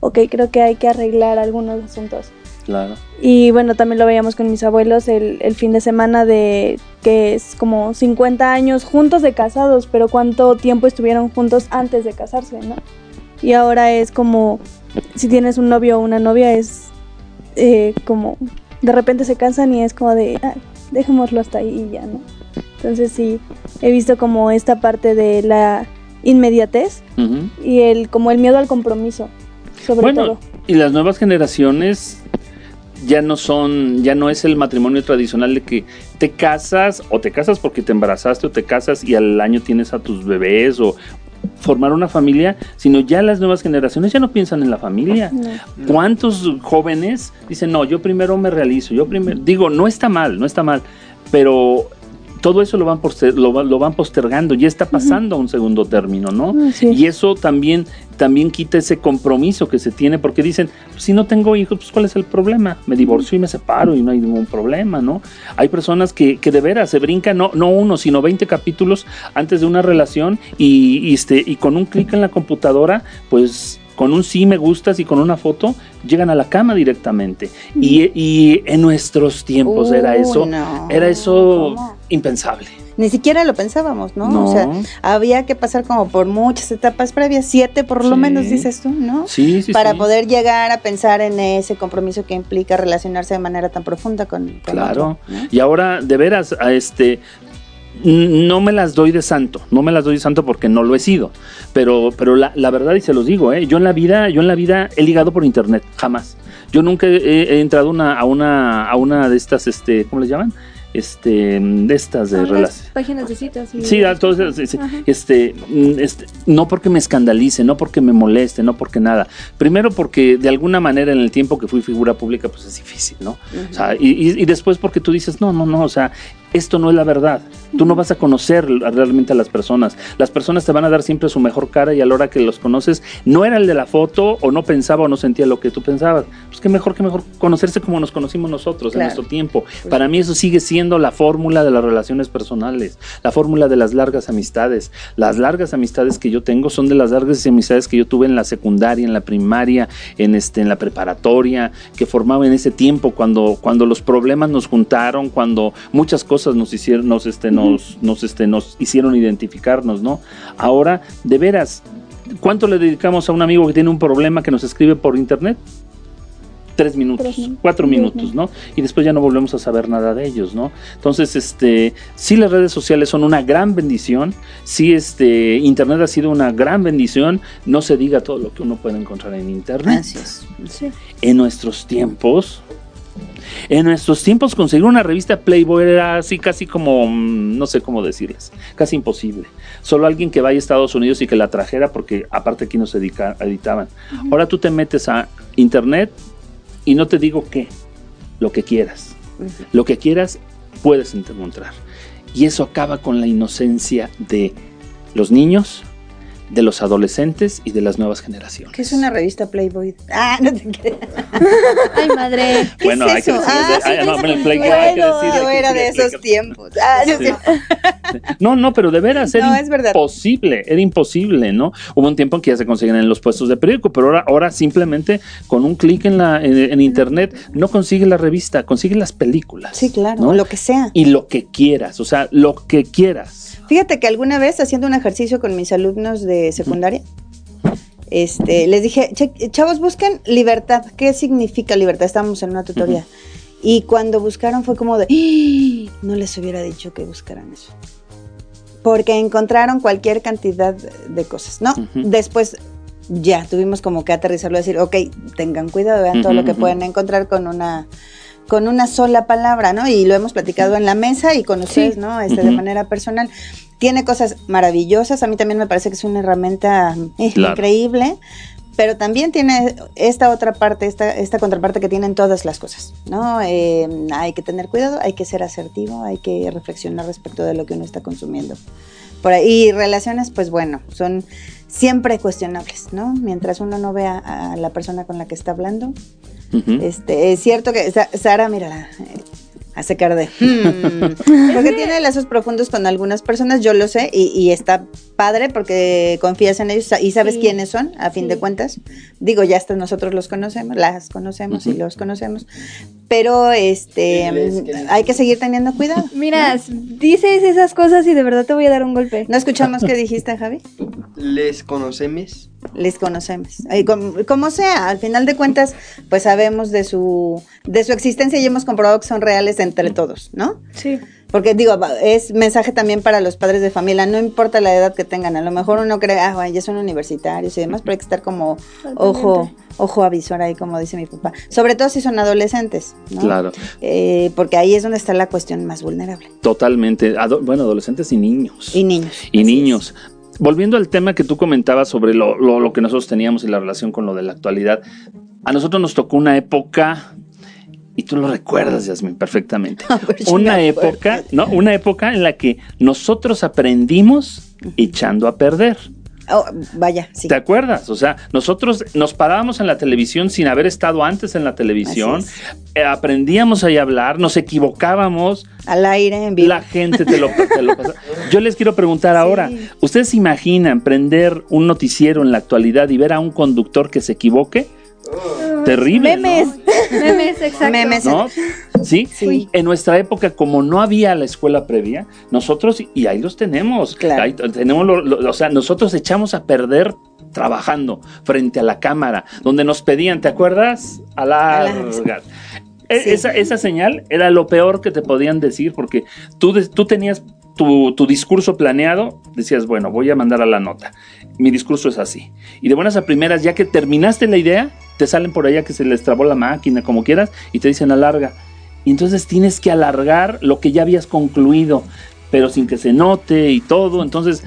ok, creo que hay que arreglar algunos asuntos. Claro. Y bueno, también lo veíamos con mis abuelos el, el fin de semana de que es como 50 años juntos de casados, pero cuánto tiempo estuvieron juntos antes de casarse, ¿no? Y ahora es como, si tienes un novio o una novia, es eh, como, de repente se cansan y es como de, "Ah, dejémoslo hasta ahí y ya, ¿no? Entonces sí, he visto como esta parte de la inmediatez y el como el miedo al compromiso, sobre Bueno, todo. y las nuevas generaciones ya no son, ya no es el matrimonio tradicional de que te casas o te casas porque te embarazaste o te casas y al año tienes a tus bebés o formar una familia, sino ya las nuevas generaciones ya no piensan en la familia. No. ¿Cuántos jóvenes dicen, no, yo primero me realizo, yo primero, digo, no está mal, no está mal, pero todo eso lo van, poster- lo, lo van postergando, ya está pasando a un segundo término, ¿no? Ah, sí. Y eso también, también quita ese compromiso que se tiene, porque dicen, "Pues, si no tengo hijos, pues ¿cuál es el problema? Me divorcio y me separo y no hay ningún problema, ¿no? Hay personas que, que de veras se brincan, no, no uno, sino 20 capítulos antes de una relación y, y este, y con un clic en la computadora, pues con un sí me gustas y con una foto llegan a la cama directamente. Y, y en nuestros tiempos era eso, no. era eso ¿Cómo? impensable. Ni siquiera lo pensábamos, ¿no? No. O sea, había que pasar como por muchas etapas previas, siete por lo Sí. menos dices tú, ¿no? Sí, sí, Para sí. poder llegar a pensar en ese compromiso que implica relacionarse de manera tan profunda con, con Claro. otro, ¿no? Y ahora, de veras, a este. No me las doy de santo, no me las doy de santo porque no lo he sido. Pero, pero la, la verdad, y se los digo, ¿eh? yo en la vida, yo en la vida he ligado por internet, jamás. Yo nunca he, he entrado una, a una, a una de estas, este, ¿cómo les llaman? Este, de estas de relaciones. páginas de citas. y- Sí, sí, este, mm, este, no porque me escandalice, no porque me moleste, no porque nada. Primero porque de alguna manera en el tiempo que fui figura pública, pues es difícil, ¿no? O sea, y, y- y después porque tú dices, no, no, no, o sea, esto no es la verdad. Tú no vas a conocer realmente a las personas. Las personas te van a dar siempre su mejor cara y a la hora que los conoces, no era el de la foto o no pensaba o no sentía lo que tú pensabas. Pues qué mejor que mejor conocerse como nos conocimos nosotros en Claro. nuestro tiempo. Para mí eso sigue siendo la fórmula de las relaciones personales, la fórmula de las largas amistades. Las largas amistades que yo tengo son de las largas amistades que yo tuve en la secundaria, en la primaria, en este en la preparatoria, que formaba en ese tiempo cuando cuando los problemas nos juntaron, cuando muchas cosas nos hicieron nos este nos nos este nos hicieron identificarnos, ¿no? Ahora, de veras, ¿cuánto le dedicamos a un amigo que tiene un problema que nos escribe por internet? tres minutos, Tres minutos. cuatro minutos, ¿no? Y después ya no volvemos a saber nada de ellos, ¿no? Entonces, este, sí las redes sociales son una gran bendición, sí este, internet ha sido una gran bendición, no se diga todo lo que uno puede encontrar en internet. Es. Sí. En nuestros tiempos, en nuestros tiempos conseguir una revista Playboy era así casi como, mm, no sé cómo decirles, casi imposible. Solo alguien que vaya a Estados Unidos y que la trajera porque aparte aquí no se edica- editaban. Ahora tú te metes a internet y no te digo qué, lo que quieras. Lo que quieras puedes encontrar. Y eso acaba con la inocencia de los niños, de los adolescentes y de las nuevas generaciones. ¿Qué es una revista Playboy? Ah, no te creas. Ay, madre. ¿Qué Bueno, es hay que eso? decir, Ah, ay, sí, no, bueno, el sí, Playboy, bueno, hay que decir, hay yo que era de esos que- tiempos. Ah, no, Sí. sí. No, no, pero de veras, era No, es verdad. imposible, era imposible, ¿no? Hubo un tiempo en que ya se conseguían en los puestos de periódico, pero ahora, ahora simplemente con un clic en la en, en internet no consigue la revista, consigue las películas. Sí, claro, ¿no? lo que sea. Y lo que quieras, o sea, lo que quieras. Fíjate que alguna vez haciendo un ejercicio con mis alumnos de secundaria, este, les dije, "Che- chavos, busquen libertad. ¿Qué significa libertad? Estábamos en una tutoría. Y cuando buscaron fue como de, "¡Ah! no les hubiera dicho que buscaran eso. Porque encontraron cualquier cantidad de cosas, ¿no? Ujú. Después ya tuvimos como que aterrizarlo y decir, ok, tengan cuidado, vean todo Ujú, lo que ujú. pueden encontrar con una con una sola palabra, ¿no? Y lo hemos platicado en la mesa y con ustedes, ¿no? Este, de manera personal. Tiene cosas maravillosas, a mí también me parece que es una herramienta eh, Claro. increíble, pero también tiene esta otra parte, esta, esta contraparte que tienen todas las cosas, ¿no? Eh, hay que tener cuidado, hay que ser asertivo, hay que reflexionar respecto de lo que uno está consumiendo. Por ahí, y relaciones, pues bueno, son siempre cuestionables, ¿no? Mientras uno no vea a la persona con la que está hablando. Este, es cierto que Sa- Sara, mírala, hace cara de... "Hmm". Porque tiene lazos profundos con algunas personas, yo lo sé, y, y está padre porque confías en ellos y sabes Sí. quiénes son, a fin de Sí. cuentas. Digo, ya hasta nosotros los conocemos, las conocemos y Ujú. los conocemos. Pero este hay que seguir teniendo cuidado. Mira, dices esas cosas y de verdad te voy a dar un golpe. ¿No escuchamos qué dijiste, Javi? ¿Les conocemos? les conocemos. Ay, como, como sea, al final de cuentas, pues sabemos de su, de su existencia y hemos comprobado que son reales entre todos, ¿no? Sí. Porque digo, va- es mensaje también para los padres de familia, no importa la edad que tengan, a lo mejor uno cree, ah, bueno, ya son universitarios y demás, pero hay que estar como ojo, ojo avisor ahí, como dice mi papá. Sobre todo si son adolescentes, ¿no? Claro, Eh, porque ahí es donde está la cuestión más vulnerable. totalmente. Ado- bueno, adolescentes y niños. Y niños. y niños. Volviendo al tema que tú comentabas sobre lo, lo- lo que nosotros teníamos y la relación con lo de la actualidad, a nosotros nos tocó una época, y tú lo recuerdas, Yasmin, perfectamente, una época. ¿no? Una época en la que nosotros aprendimos echando a perder. Oh, vaya, sí. ¿Te acuerdas? O sea, nosotros nos parábamos en la televisión sin haber estado antes en la televisión, eh, aprendíamos ahí a hablar, nos equivocábamos, Al aire, en vivo. la gente te lo, te lo pasa. Yo les quiero preguntar ahora, ¿ustedes se imaginan prender un noticiero en la actualidad y ver a un conductor que se equivoque? Terrible. ¿no? Memes. Memes, exacto. Memes. ¿No? ¿Sí? Sí. En nuestra época, como no había la escuela previa, nosotros, y ahí los tenemos, Claro. ahí tenemos lo- lo- o sea, nosotros echamos a perder trabajando frente a la cámara, donde nos pedían, ¿te acuerdas? Alargar. E- Sí. Esa, esa señal era lo peor que te podían decir, porque tú, tú tenías tu, tu discurso planeado, decías, bueno, voy a mandar a la nota. Mi discurso es así. Y de buenas a primeras, ya que terminaste la idea, te salen por allá que se les trabó la máquina, como quieras, y te dicen alarga. Y entonces tienes que alargar lo que ya habías concluido, pero sin que se note y todo. Entonces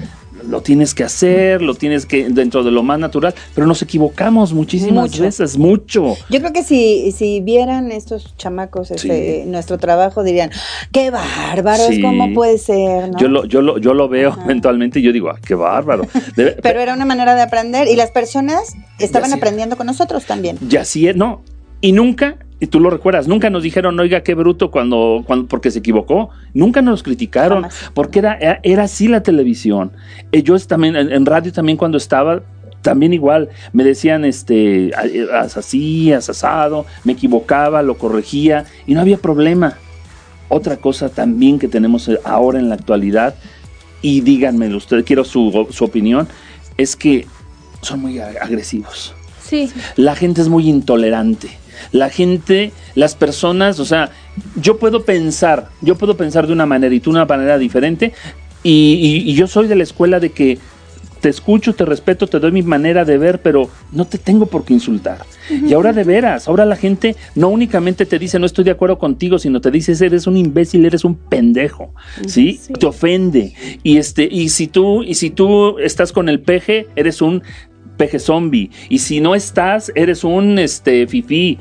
lo tienes que hacer, lo tienes que dentro de lo más natural, pero nos equivocamos muchísimas Mucho. veces, mucho. Yo creo que si, si vieran estos chamacos este, nuestro trabajo, dirían, qué bárbaros, Sí. ¿cómo puede ser? ¿no? Yo lo, yo lo, yo lo veo Ajá. eventualmente y yo digo, ah, qué bárbaro. Debe- Pero era una manera de aprender y las personas estaban aprendiendo con nosotros también. Y así es, no. Y nunca, y tú lo recuerdas, nunca nos dijeron, oiga, qué bruto cuando, cuando porque se equivocó. Nunca nos criticaron, Jamás. porque era, era, así la televisión. Eh, Yo también, en, radio también cuando estaba, también igual, me decían, este, "Ah, haz así, haz asado, me equivocaba, lo corregía y no había problema. Otra cosa también que tenemos eh, ahora en la actualidad, y díganmelo ustedes, quiero su, su opinión, es que son muy ag- agresivos. Sí. La gente es muy intolerante. La gente, las personas, o sea, yo puedo pensar, yo puedo pensar de una manera y tú de una manera diferente. Y, y- y yo soy de la escuela de que te escucho, te respeto, te doy mi manera de ver, pero no te tengo por qué insultar. Y ahora de veras, ahora la gente no únicamente te dice no estoy de acuerdo contigo, sino te dice eres un imbécil, eres un pendejo, ¿sí? Sí. Te ofende. Y este y si tú y si tú estás con el peje, eres un peje zombie. Y si no estás, eres un este fifí.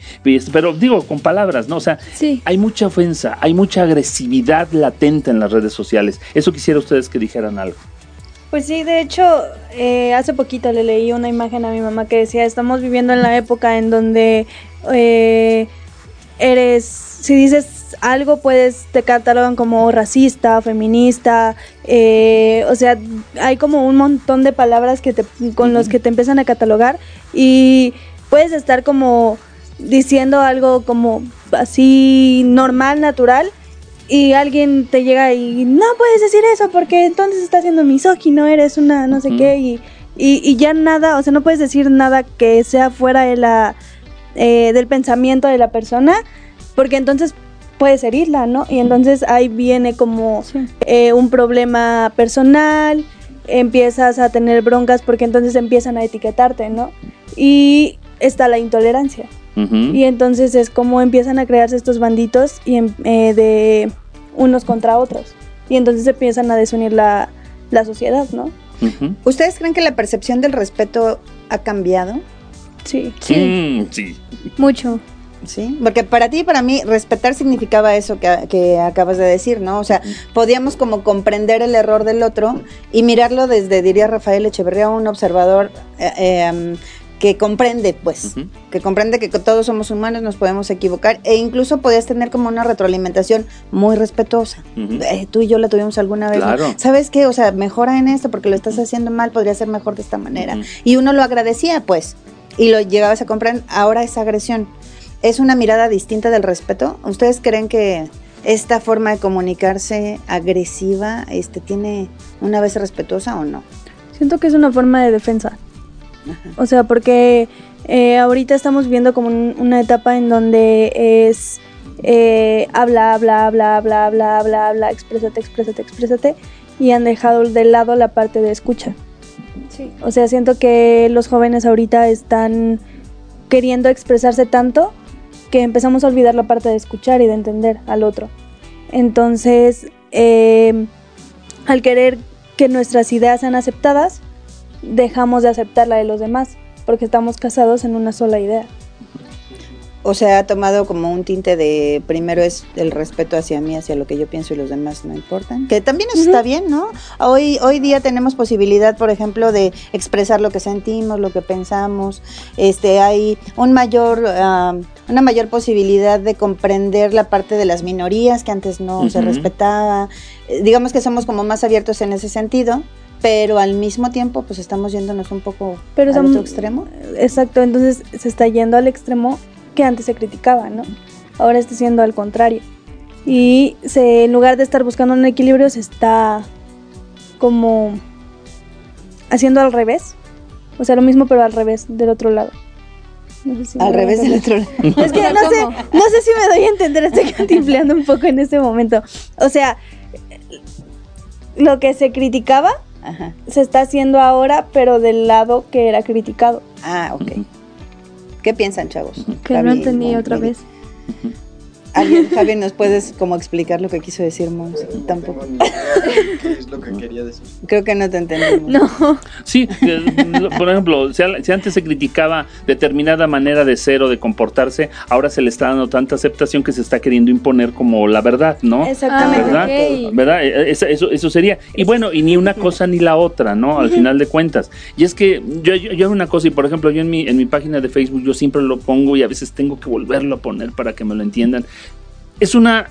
Pero digo con palabras, ¿no? O sea, Sí. hay mucha ofensa, hay mucha agresividad latente en las redes sociales. Eso quisiera ustedes que dijeran algo. Pues sí, de hecho, eh, hace poquito le leí una imagen a mi mamá que decía, estamos viviendo en la época en donde eh, eres, si dices algo, pues te catalogan como racista, feminista, eh, o sea, hay como un montón de palabras que te, con los que te empiezan a catalogar y puedes estar como diciendo algo como así normal, natural, y alguien te llega y no puedes decir eso porque entonces estás siendo misógino, eres una no sé qué y, y, y ya nada, o sea, no puedes decir nada que sea fuera de la eh, del pensamiento de la persona porque entonces puedes herirla, ¿no? Y entonces ahí viene como eh, un problema personal, empiezas a tener broncas porque entonces empiezan a etiquetarte, ¿no? Y está la intolerancia. Y entonces es como empiezan a crearse estos banditos y em- eh, de unos contra otros. Y entonces empiezan a desunir la, la sociedad, ¿no? ¿Ustedes creen que la percepción del respeto ha cambiado? Sí, Mm, sí. mucho. Sí, porque para ti y para mí respetar significaba eso que, que acabas de decir, ¿no? O sea, podíamos como comprender el error del otro y mirarlo desde, diría Rafael Echeverría, un observador eh, eh, que comprende, pues, que comprende que todos somos humanos, nos podemos equivocar e incluso podías tener como una retroalimentación muy respetuosa. Eh, tú y yo la tuvimos alguna vez. ¿no? Claro. ¿Sabes qué? O sea, mejora en esto porque lo estás haciendo mal, podría ser mejor de esta manera. Y uno lo agradecía, pues, y lo llegabas a comprar. Ahora es agresión. ¿Es una mirada distinta del respeto? ¿Ustedes creen que esta forma de comunicarse agresiva este, tiene una vez respetuosa o no? Siento que es una forma de defensa. O sea, porque eh, ahorita estamos viendo como un- una etapa en donde es eh, habla, habla, habla, habla, habla, habla, habla, exprésate, exprésate, exprésate, y han dejado de lado la parte de escucha. O sea, siento que los jóvenes ahorita están queriendo expresarse tanto que empezamos a olvidar la parte de escuchar y de entender al otro. Entonces, eh, al querer que nuestras ideas sean aceptadas, dejamos de aceptar la de los demás, porque estamos casados en una sola idea. O sea, ha tomado como un tinte de primero es el respeto hacia mí, hacia lo que yo pienso y los demás no importan. Que también eso está bien, ¿no? Hoy, hoy día tenemos posibilidad, por ejemplo, de expresar lo que sentimos, lo que pensamos. Este, hay un mayor, ah, una mayor posibilidad de comprender la parte de las minorías que antes no se respetaba. Eh, digamos que somos como más abiertos en ese sentido. Pero al mismo tiempo, pues estamos yéndonos un poco Pero al son- otro extremo. Exacto, entonces se está yendo al extremo que antes se criticaba, ¿no? Ahora está siendo al contrario. Y se, en lugar de estar buscando un equilibrio, se está como haciendo al revés. O sea, lo mismo pero al revés, del otro lado. No sé si me Al revés del entender. otro lado. Es que no sé, no sé si me doy a entender, estoy cantinfleando un poco en este momento. O sea, lo que se criticaba Ajá. se está haciendo ahora, pero del lado que era criticado. Ah, ok. ¿Qué piensan, chavos? Que no Javi, entendí Mon, otra vez. ¿Alguien, Javi, nos puedes como explicar lo que quiso decir Mons? Tampoco. ¿Qué es lo que quería decir? Creo que no te entendimos. No. Sí, lo- por ejemplo, si, antes se criticaba determinada manera de ser o de comportarse, ahora se le está dando tanta aceptación que se está queriendo imponer como la verdad, ¿no? Exactamente. ¿verdad? ok. ¿Verdad? Eh, Eso, eso, eso sería. Y bueno, y ni una cosa ni la otra, ¿no? Al final de cuentas. Y es que yo, yo, yo hago una cosa, y por ejemplo, yo en mi, en mi página de Facebook, yo siempre lo pongo y a veces tengo que volverlo a poner para que me lo entiendan. Es una.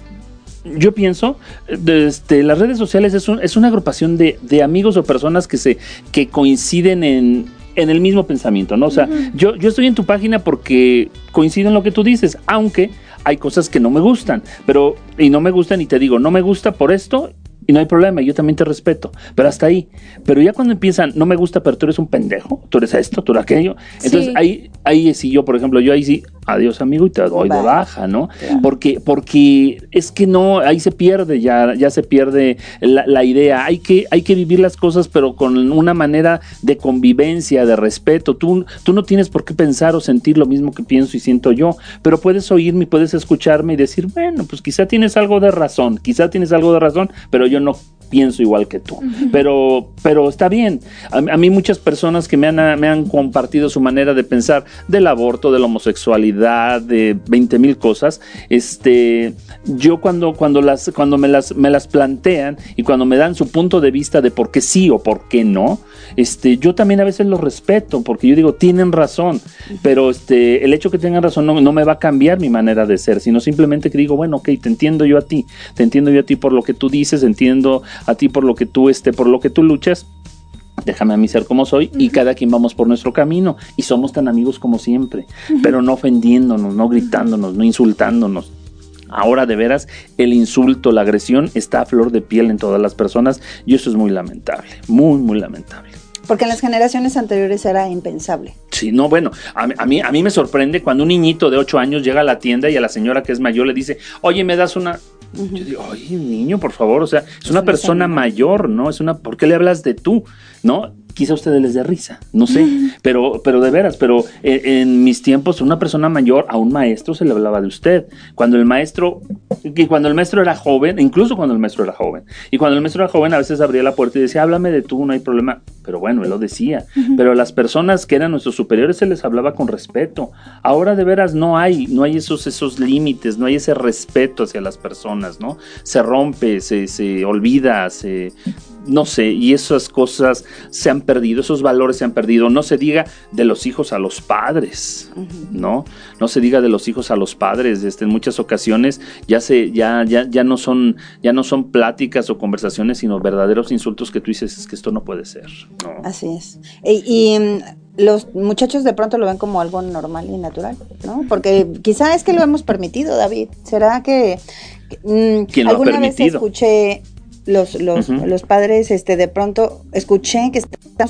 Yo pienso, este, las redes sociales es, un- es una agrupación de, de amigos o personas que se que coinciden en, en el mismo pensamiento, ¿no? O sea, yo, yo estoy en tu página porque coincido en lo que tú dices, aunque hay cosas que no me gustan, pero y no me gustan y te digo, no me gusta por esto y no hay problema, yo también te respeto, pero hasta ahí. Pero ya cuando empiezan, no me gusta, pero tú eres un pendejo, tú eres esto, tú eres aquello. Entonces Sí. ahí, ahí sí yo, por ejemplo, yo ahí sí, adiós amigo y te doy de baja, ¿no? Claro. Porque, porque es que no, ahí se pierde ya, ya se pierde la, la idea. Hay que, hay que vivir las cosas, pero con una manera de convivencia, de respeto. Tú, tú no tienes por qué pensar o sentir lo mismo que pienso y siento yo, pero puedes oírme y puedes escucharme y decir, bueno, pues quizá tienes algo de razón, quizá tienes algo de razón, pero yo no pienso igual que tú. Pero, pero está bien. A, a mí muchas personas que me han, me han compartido su manera de pensar del aborto, de la homosexualidad, de 20 mil cosas, este, yo cuando, cuando, las, cuando me, las, me las plantean y cuando me dan su punto de vista de por qué sí o por qué no, este, yo también a veces los respeto porque yo digo, tienen razón, pero este, el hecho que tengan razón no, no me va a cambiar mi manera de ser, sino simplemente que digo, bueno, ok, te entiendo yo a ti, te entiendo yo a ti por lo que tú dices, entiendo a ti por lo que tú, este, por lo que tú luchas. Déjame a mí ser como soy y cada quien vamos por nuestro camino y somos tan amigos como siempre, pero no ofendiéndonos, no gritándonos, no insultándonos. Ahora de veras el insulto, la agresión está a flor de piel en todas las personas y eso es muy lamentable, muy, muy lamentable. Porque en las generaciones anteriores era impensable. Sí, no, bueno, a, mí- a mí, a mí me sorprende cuando un niñito de 8 años llega a la tienda y a la señora que es mayor le dice, oye, ¿me das una...? Yo digo, oye, niño, por favor, o sea, es, una persona mayor, ¿no? Es una, ¿por qué le hablas de tú? ¿No? Quizá a ustedes les dé risa, no sé, pero, pero de veras, pero en, en mis tiempos una persona mayor a un maestro se le hablaba de usted. Cuando el maestro, y cuando el maestro era joven, incluso cuando el maestro era joven, y cuando el maestro era joven a veces abría la puerta y decía, háblame de tú, no hay problema pero bueno, él lo decía. Pero a las personas que eran nuestros superiores se les hablaba con respeto. Ahora de veras no hay, no hay esos, esos límites, no hay ese respeto hacia las personas, ¿no? Se rompe, se, se olvida, se, no sé, y esas cosas se han perdido, esos valores se han perdido. No se diga de los hijos a los padres, ¿no? No se diga de los hijos a los padres. Este, en muchas ocasiones ya se, ya, ya, ya no son, ya no son pláticas o conversaciones, sino verdaderos insultos que tú dices es que esto no puede ser. ¿no? Así es. Y, y, mm, los muchachos de pronto lo ven como algo normal y natural, ¿no? Porque quizá es que lo hemos permitido, David. ¿Será que, que, mm, ¿Quién lo ha alguna vez escuché los, los, los padres, este, de pronto escuché que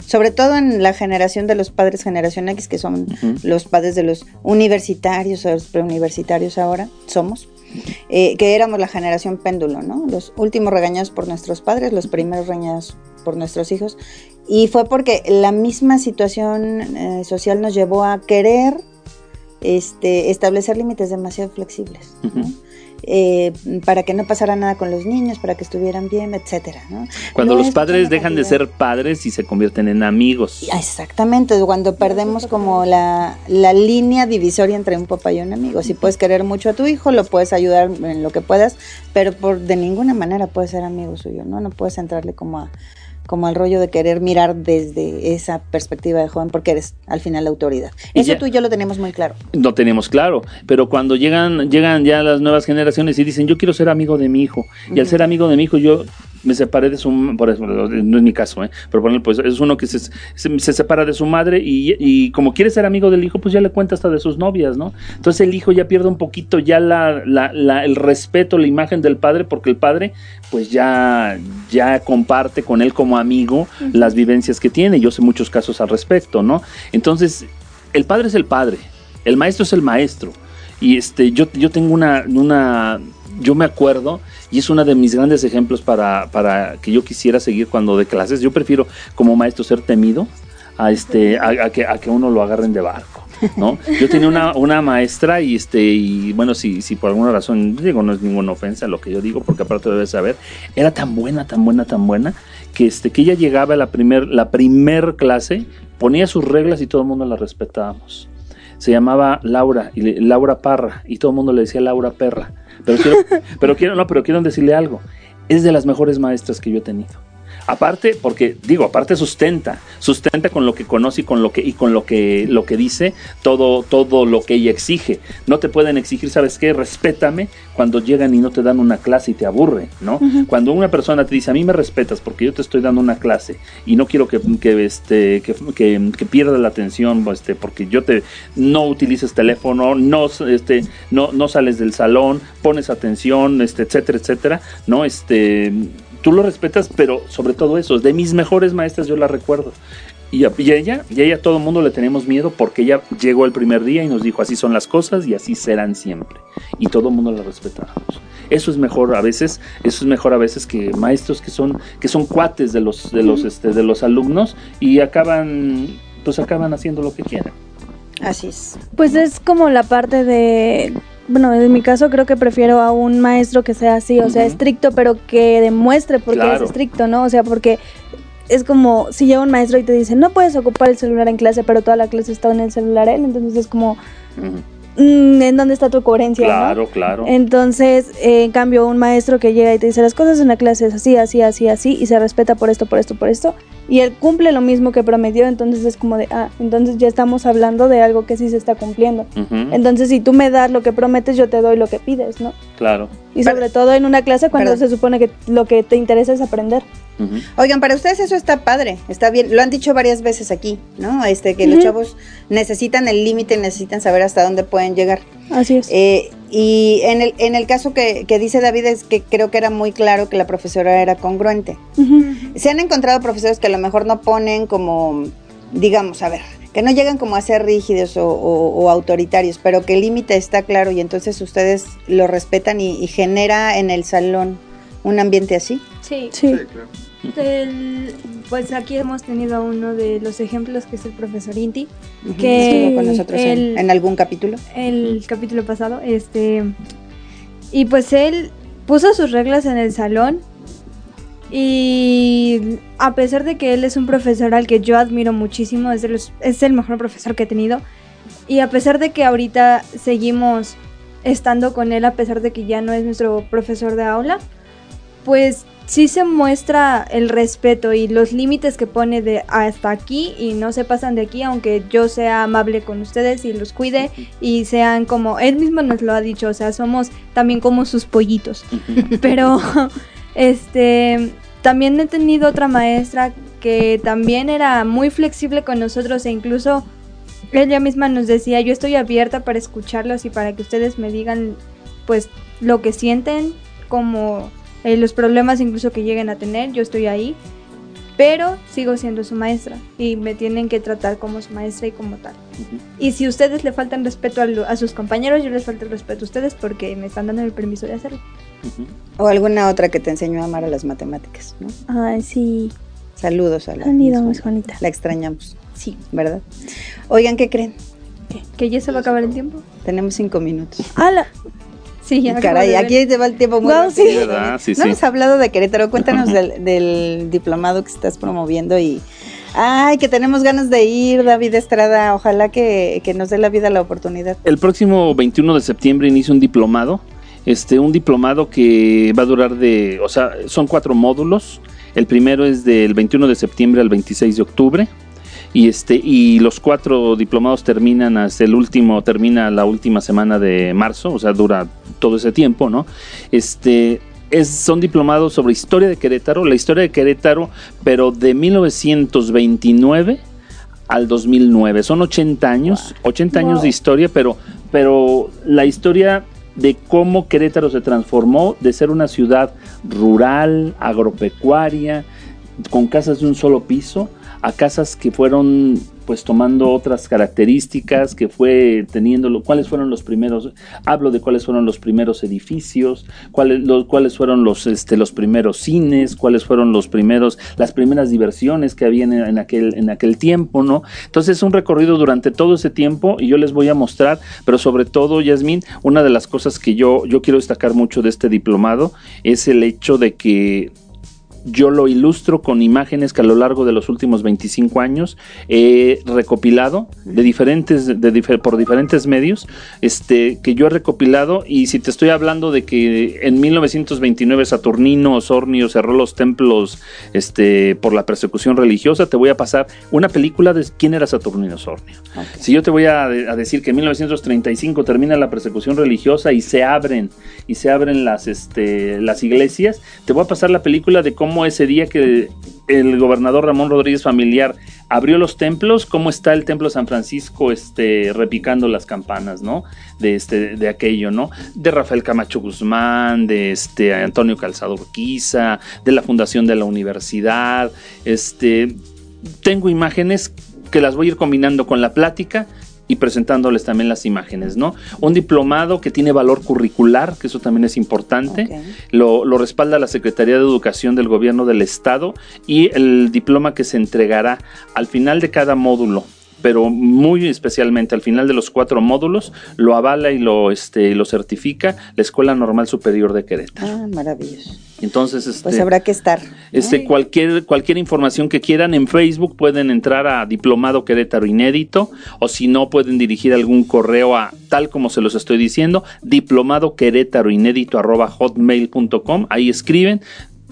sobre todo en la generación de los padres generación X, que son los padres de los universitarios o los preuniversitarios ahora, somos, eh, que éramos la generación péndulo, ¿no? Los últimos regañados por nuestros padres, los primeros regañados por nuestros hijos. Y fue porque la misma situación eh, social nos llevó a querer este, establecer límites demasiado flexibles. Eh, para que no pasara nada con los niños, para que estuvieran bien, etcétera, ¿no? Cuando No los es padres dejan de ser padres y se convierten en amigos. Ah, Exactamente, cuando perdemos como la, la línea divisoria entre un papá y un amigo. Si puedes querer mucho a tu hijo, lo puedes ayudar en lo que puedas, pero por de ninguna manera puedes ser amigo suyo, ¿no? No puedes entrarle como a como al rollo de querer mirar desde esa perspectiva de joven porque eres al final la autoridad. Eso ya- tú y yo lo tenemos muy claro. No tenemos claro, pero cuando llegan, llegan ya las nuevas generaciones y dicen, yo quiero ser amigo de mi hijo, y al ser amigo de mi hijo yo me separé de su, por eso, no es mi caso, ¿eh? pero ejemplo, pues es uno que se, se, se separa de su madre y, y como quiere ser amigo del hijo, pues ya le cuenta hasta de sus novias, ¿no? Entonces el hijo ya pierde un poquito ya la, la, la- el respeto, la imagen del padre, porque el padre pues ya, ya comparte con él como amigo las vivencias que tiene. Yo sé muchos casos al respecto, ¿no? Entonces, el padre es el padre, el maestro es el maestro. Y este, yo, yo tengo una, una, yo me acuerdo, y es uno de mis grandes ejemplos para, para que yo quisiera seguir cuando de clases. Yo prefiero como maestro ser temido a, este, a, a que, a que uno lo agarren de barco. ¿no? Yo tenía una, una maestra y este y bueno, si, si por alguna razón, digo, no es ninguna ofensa lo que yo digo, porque aparte debes saber, era tan buena, tan buena, tan buena, que este, que ella llegaba a la primer, la primer clase, ponía sus reglas y todo el mundo la respetábamos. Se llamaba Laura, y le- Laura Parra, y todo el mundo le decía Laura Perra. Pero quiero, pero quiero, no, pero quiero decirle algo. Es de las mejores maestras que yo he tenido. Aparte, porque digo, aparte sustenta, sustenta con lo que conoce y con lo que y con lo que lo que dice, todo todo lo que ella exige. No te pueden exigir, ¿sabes qué? Respétame cuando llegan y no te dan una clase y te aburre, ¿no? Cuando una persona te dice, "A mí me respetas porque yo te estoy dando una clase y no quiero que que este que, que, la atención, este porque yo te no utilices teléfono, no este no no sales del salón, pones atención, este etcétera, etcétera, ¿no? Este tú lo respetas, pero sobre todo eso, de mis mejores maestras yo la recuerdo. Y a, y a ella, y a ella todo el mundo le tenemos miedo porque ella llegó el primer día y nos dijo así son las cosas y así serán siempre. Y todo el mundo la respetábamos. Eso es mejor a veces, eso es mejor a veces que maestros que son, que son cuates de los, de los, este, de los alumnos y acaban, pues acaban haciendo lo que quieren. Así es. Pues es como la parte de, bueno, en mi caso creo que prefiero a un maestro que sea así, o sea, estricto, pero que demuestre por qué Claro. es estricto, ¿no? O sea, porque es como si llega un maestro y te dice, no puedes ocupar el celular en clase, pero toda la clase está en el celular él, entonces es como, ¿en dónde está tu coherencia? no? Claro, claro. Entonces, eh, en cambio, un maestro que llega y te dice las cosas en la clase es así, así, así, así, y se respeta por esto, por esto, por esto, y él cumple lo mismo que prometió, entonces es como de, ah, entonces ya estamos hablando de algo que sí se está cumpliendo. Entonces, si tú me das lo que prometes, yo te doy lo que pides, ¿no? Claro. Y Pero- sobre todo en una clase cuando Perdón. se supone que lo que te interesa es aprender. Oigan, para ustedes eso está padre, está bien, lo han dicho varias veces aquí, ¿no? Este, que los chavos necesitan el límite, necesitan saber hasta dónde pueden llegar. Así es. Eh, y en el, en el caso que, que dice David es que creo que era muy claro que la profesora era congruente. Se han encontrado profesores que a lo mejor no ponen como, digamos, a ver, que no llegan como a ser rígidos o, o- o autoritarios, pero que el límite está claro y entonces ustedes lo respetan y, y genera en el salón un ambiente así. Sí, Sí. el- pues aquí hemos tenido uno de los ejemplos que es el profesor Inti, Que estuvo con nosotros en- el- en algún capítulo. el capítulo pasado, este y pues él puso sus reglas en el salón Y a pesar de que él es un profesor al que yo admiro muchísimo, es, de los- es el mejor profesor que he tenido. Y a pesar de que ahorita seguimos estando con él, a pesar de que ya no es nuestro profesor de aula, pues sí se muestra el respeto y los límites que pone de hasta aquí y no se pasan de aquí, aunque yo sea amable con ustedes y los cuide y sean como, él mismo nos lo ha dicho, o sea, somos también como sus pollitos. Pero, este, también he tenido otra maestra que también era muy flexible con nosotros e incluso ella misma nos decía, yo estoy abierta para escucharlos y para que ustedes me digan, pues, lo que sienten, como eh, los problemas incluso que lleguen a tener, yo estoy ahí, pero sigo siendo su maestra y me tienen que tratar como su maestra y como tal. Y si ustedes le faltan respeto a, lo- a sus compañeros, yo les falto el respeto a ustedes porque me están dando el permiso de hacerlo. O alguna otra que te enseñó a amar a las matemáticas, ¿no? Ay, sí. Saludos a la Miss Juanita. La extrañamos, Sí. ¿verdad? Oigan, ¿qué creen? ¿Que ya se va a acabar el tiempo? Tenemos cinco minutos. ¡Hala! Sí, ya. Caray, aquí te va el tiempo muy rápido, sí. ¿Verdad? Sí, no sí. hemos hablado de Querétaro. Cuéntanos del, del diplomado que estás promoviendo y... Ay, que tenemos ganas de ir, David Estrada. Ojalá que, que nos dé la vida la oportunidad. El próximo 21 de septiembre inicia un diplomado. Este, un diplomado que va a durar de, o sea, son cuatro módulos. El primero es del 21 de septiembre al 26 de octubre. Y este, y los cuatro diplomados terminan hasta el último, termina la última semana de marzo, o sea, dura todo ese tiempo, ¿no? Este, es, son diplomados sobre historia de Querétaro, la historia de Querétaro, pero de 1929 al 2009. Son 80 años, 80 años de historia, pero, pero la historia de cómo Querétaro se transformó de ser una ciudad rural, agropecuaria, con casas de un solo piso, a casas que fueron pues tomando otras características, que fue teniendo, lo- cuáles fueron los primeros, hablo de cuáles fueron los primeros edificios, cuáles, los, cuáles fueron los, este, los primeros cines, cuáles fueron los primeros, las primeras diversiones que había en, aquel, en aquel tiempo, ¿no? Entonces es un recorrido durante todo ese tiempo y yo les voy a mostrar, pero sobre todo, Yasmín, una de las cosas que yo, yo quiero destacar mucho de este diplomado es el hecho de que yo lo ilustro con imágenes que a lo largo de los últimos 25 años he recopilado de diferentes de difer- por diferentes medios este que yo he recopilado. Y si te estoy hablando de que en 1929 Saturnino Osornio cerró los templos este por la persecución religiosa te voy a pasar una película de quién era Saturnino Osornio si yo te voy a, a decir que en 1935 termina la persecución religiosa y se abren y se abren las este las iglesias, te voy a pasar la película de cómo ese día que el gobernador Ramón Rodríguez Familiar abrió los templos, cómo está el templo San Francisco este repicando las campanas, ¿no? De este de aquello, ¿no? De Rafael Camacho Guzmán, de este Antonio Calzado Urquiza, de la fundación de la universidad, este tengo imágenes que las voy a ir combinando con la plática y presentándoles también las imágenes, ¿no? Un diplomado que tiene valor curricular, que eso también es importante, lo, lo respalda la Secretaría de Educación del Gobierno del Estado y el diploma que se entregará al final de cada módulo pero muy especialmente al final de los cuatro módulos lo avala y lo este lo certifica la Escuela Normal Superior de Querétaro. Ah, maravilloso. Entonces, este, Pues habrá que estar. este, Ay. cualquier, cualquier información que quieran en Facebook pueden entrar a Diplomado Querétaro Inédito o si no pueden dirigir algún correo a tal como se los estoy diciendo, diplomado querétaro inédito arroba hotmail.com, ahí escriben,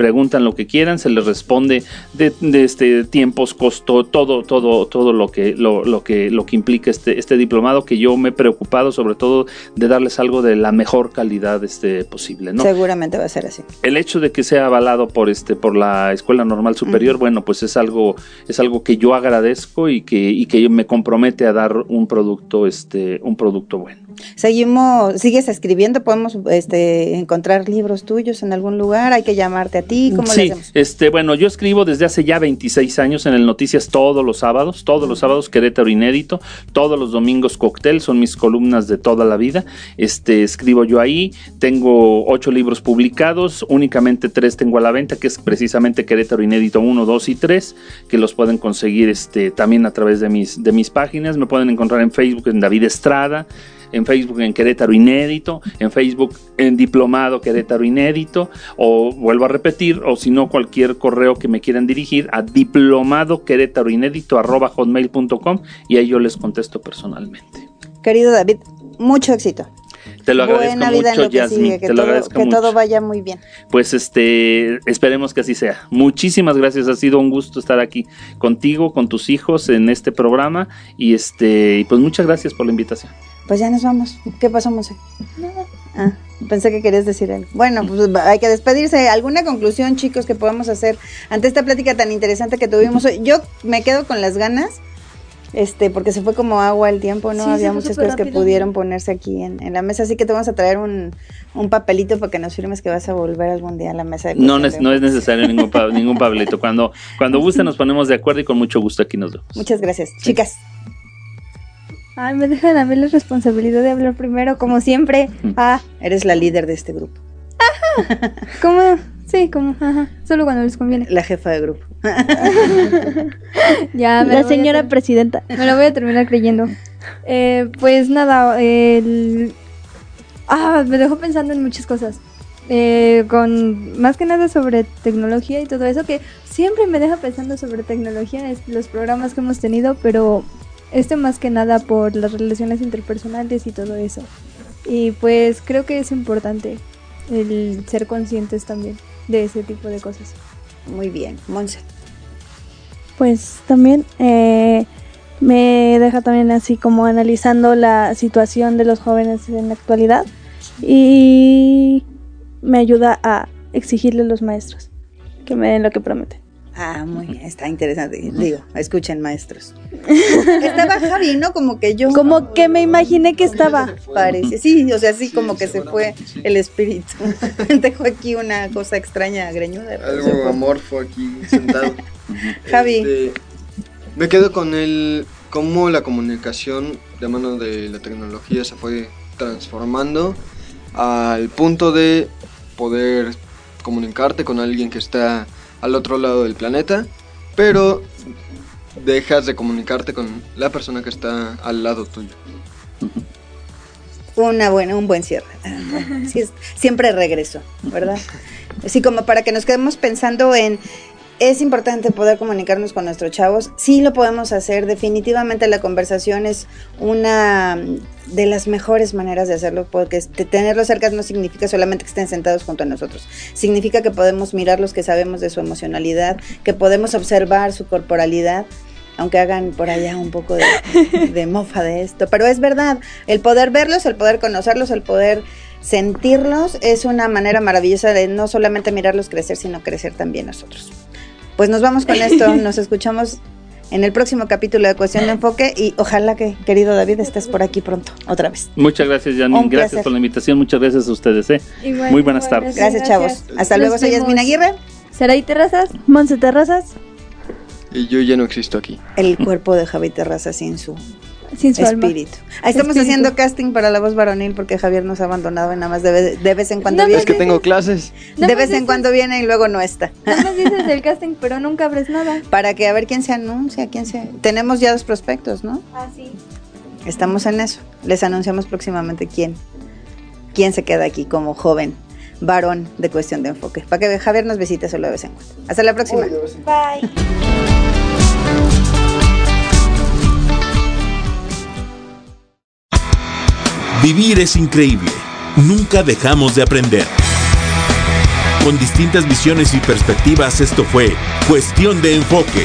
preguntan lo que quieran, se les responde de, de este tiempos, costo, todo, todo, todo lo que, lo, lo que, lo que implica este, este diplomado que yo me he preocupado sobre todo de darles algo de la mejor calidad este, posible, ¿no? Seguramente va a ser así. el hecho de que sea avalado por este por la escuela normal superior bueno pues es algo es algo que yo agradezco y que y que me compromete a dar un producto este un producto bueno Seguimos, sigues escribiendo, podemos este, encontrar libros tuyos en algún lugar, hay que llamarte a ti, ¿cómo le sí hacemos? este bueno yo escribo desde hace ya 26 años en el Noticias todos los sábados todos los sábados Querétaro inédito todos los domingos cóctel son mis columnas de toda la vida este escribo yo ahí tengo ocho libros publicados únicamente tres tengo a la venta que es precisamente Querétaro inédito 1 2 y 3 que los pueden conseguir este también a través de mis de mis páginas me pueden encontrar en Facebook en David Estrada en Facebook en Querétaro Inédito, en Facebook en Diplomado Querétaro Inédito, o vuelvo a repetir, o si no, cualquier correo que me quieran dirigir a diplomado querétaro inédito arroba hotmail.com y ahí yo les contesto personalmente. Querido David, mucho éxito. Te lo agradezco Buena vida en mucho, Yasmin. te lo agradezco que mucho. todo vaya muy bien. Pues este, esperemos que así sea. Muchísimas gracias, ha sido un gusto estar aquí contigo, con tus hijos en este programa y este, y pues muchas gracias por la invitación. Pues ya nos vamos. ¿Qué pasó, Monse? Ah, pensé que querías decir algo. Bueno, pues hay que despedirse. ¿Alguna conclusión, chicos, que podamos hacer ante esta plática tan interesante que tuvimos hoy? Yo me quedo con las ganas, este, porque se fue como agua el tiempo, ¿no? Sí, Había muchas cosas que rápido. pudieron ponerse aquí en, en la mesa, así que te vamos a traer un, un papelito para que nos firmes que vas a volver algún día a la mesa de No, cuestión es- no es necesario ningún, pa- ningún Pablito. Cuando, cuando guste nos ponemos de acuerdo y con mucho gusto aquí nos vemos. Muchas gracias. Chicas, Ay, me dejan a mí la responsabilidad de hablar primero, como siempre. Ah, eres la líder de este grupo, como, sí, como, ajá, solo cuando les conviene. la jefa de grupo. Ya, me La lo voy a señora presidenta. Me lo voy a terminar creyendo. Eh, pues nada, el... Ah, me dejó pensando en muchas cosas. Eh, con más que nada sobre tecnología y todo eso, que siempre me deja pensando sobre tecnología, es- los programas que hemos tenido, pero este más que nada por las relaciones interpersonales y todo eso. Y pues creo que es importante el ser conscientes también de ese tipo de cosas. Muy bien, Monse. Pues también eh, me deja también así como analizando la situación de los jóvenes en la actualidad y me ayuda a exigirle a los maestros que me den lo que prometen. Ah, muy bien, está interesante. Digo, escuchen, maestros. Estaba Javi, ¿no? Como que yo. Como que me imaginé que estaba. Parece, sí, o sea, sí, como que se fue el espíritu. Dejó aquí una cosa extraña, greñuda. Algo fue. amorfo aquí sentado. Javi, Este, me quedo con el cómo la comunicación de mano de la tecnología se fue transformando al punto de poder comunicarte con alguien que está al otro lado del planeta, pero dejas de comunicarte con la persona que está al lado tuyo. una buena, un buen cierre. Sí, siempre regreso, ¿verdad? Así como para que nos quedemos pensando en es importante poder comunicarnos con nuestros chavos. Sí lo podemos hacer. Definitivamente la conversación es una de las mejores maneras de hacerlo, porque tenerlos cerca no significa solamente que estén sentados junto a nosotros. Significa que podemos mirarlos, que sabemos de su emocionalidad, que podemos observar su corporalidad, aunque hagan por allá un poco de, de mofa de esto. Pero es verdad, el poder verlos, el poder conocerlos, el poder sentirlos, es una manera maravillosa de no solamente mirarlos crecer, sino crecer también nosotros. Pues nos vamos con esto, nos escuchamos en el próximo capítulo de Cuestión de Enfoque y ojalá que, querido David, estés por aquí pronto, otra vez. Muchas gracias, Janine. Gracias placer. por la invitación. Muchas gracias a ustedes. ¿eh? Igual, Muy buenas igual, tardes. Gracias, chavos. Hasta luego, soy Yasmina vemos. Aguirre. Saray Terrazas. Monse Terrazas, Y yo ya no existo aquí. El cuerpo de Javi Terraza sin su Sin su alma. espíritu. Ahí estamos Espíritu. haciendo casting para la voz varonil porque Javier nos ha abandonado y nada más de, vez- de vez en cuando No, viene. Es que tengo clases. De vez en cuando viene y luego no está. Nada más dices el casting, pero nunca abres nada. Para que a ver quién se anuncia, quién se... Tenemos ya dos prospectos, ¿no? Ah, sí. Estamos en eso. Les anunciamos próximamente quién, quién se queda aquí como joven varón de cuestión de enfoque. Para que Javier nos visite solo de vez en cuando. Hasta la próxima. Bye. Vivir es increíble. Nunca dejamos de aprender. Con distintas visiones y perspectivas, esto fue Cuestión de Enfoque.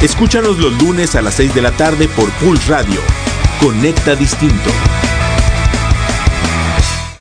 Escúchanos los lunes a las 6 de la tarde por Pulse Radio. Conecta Distinto.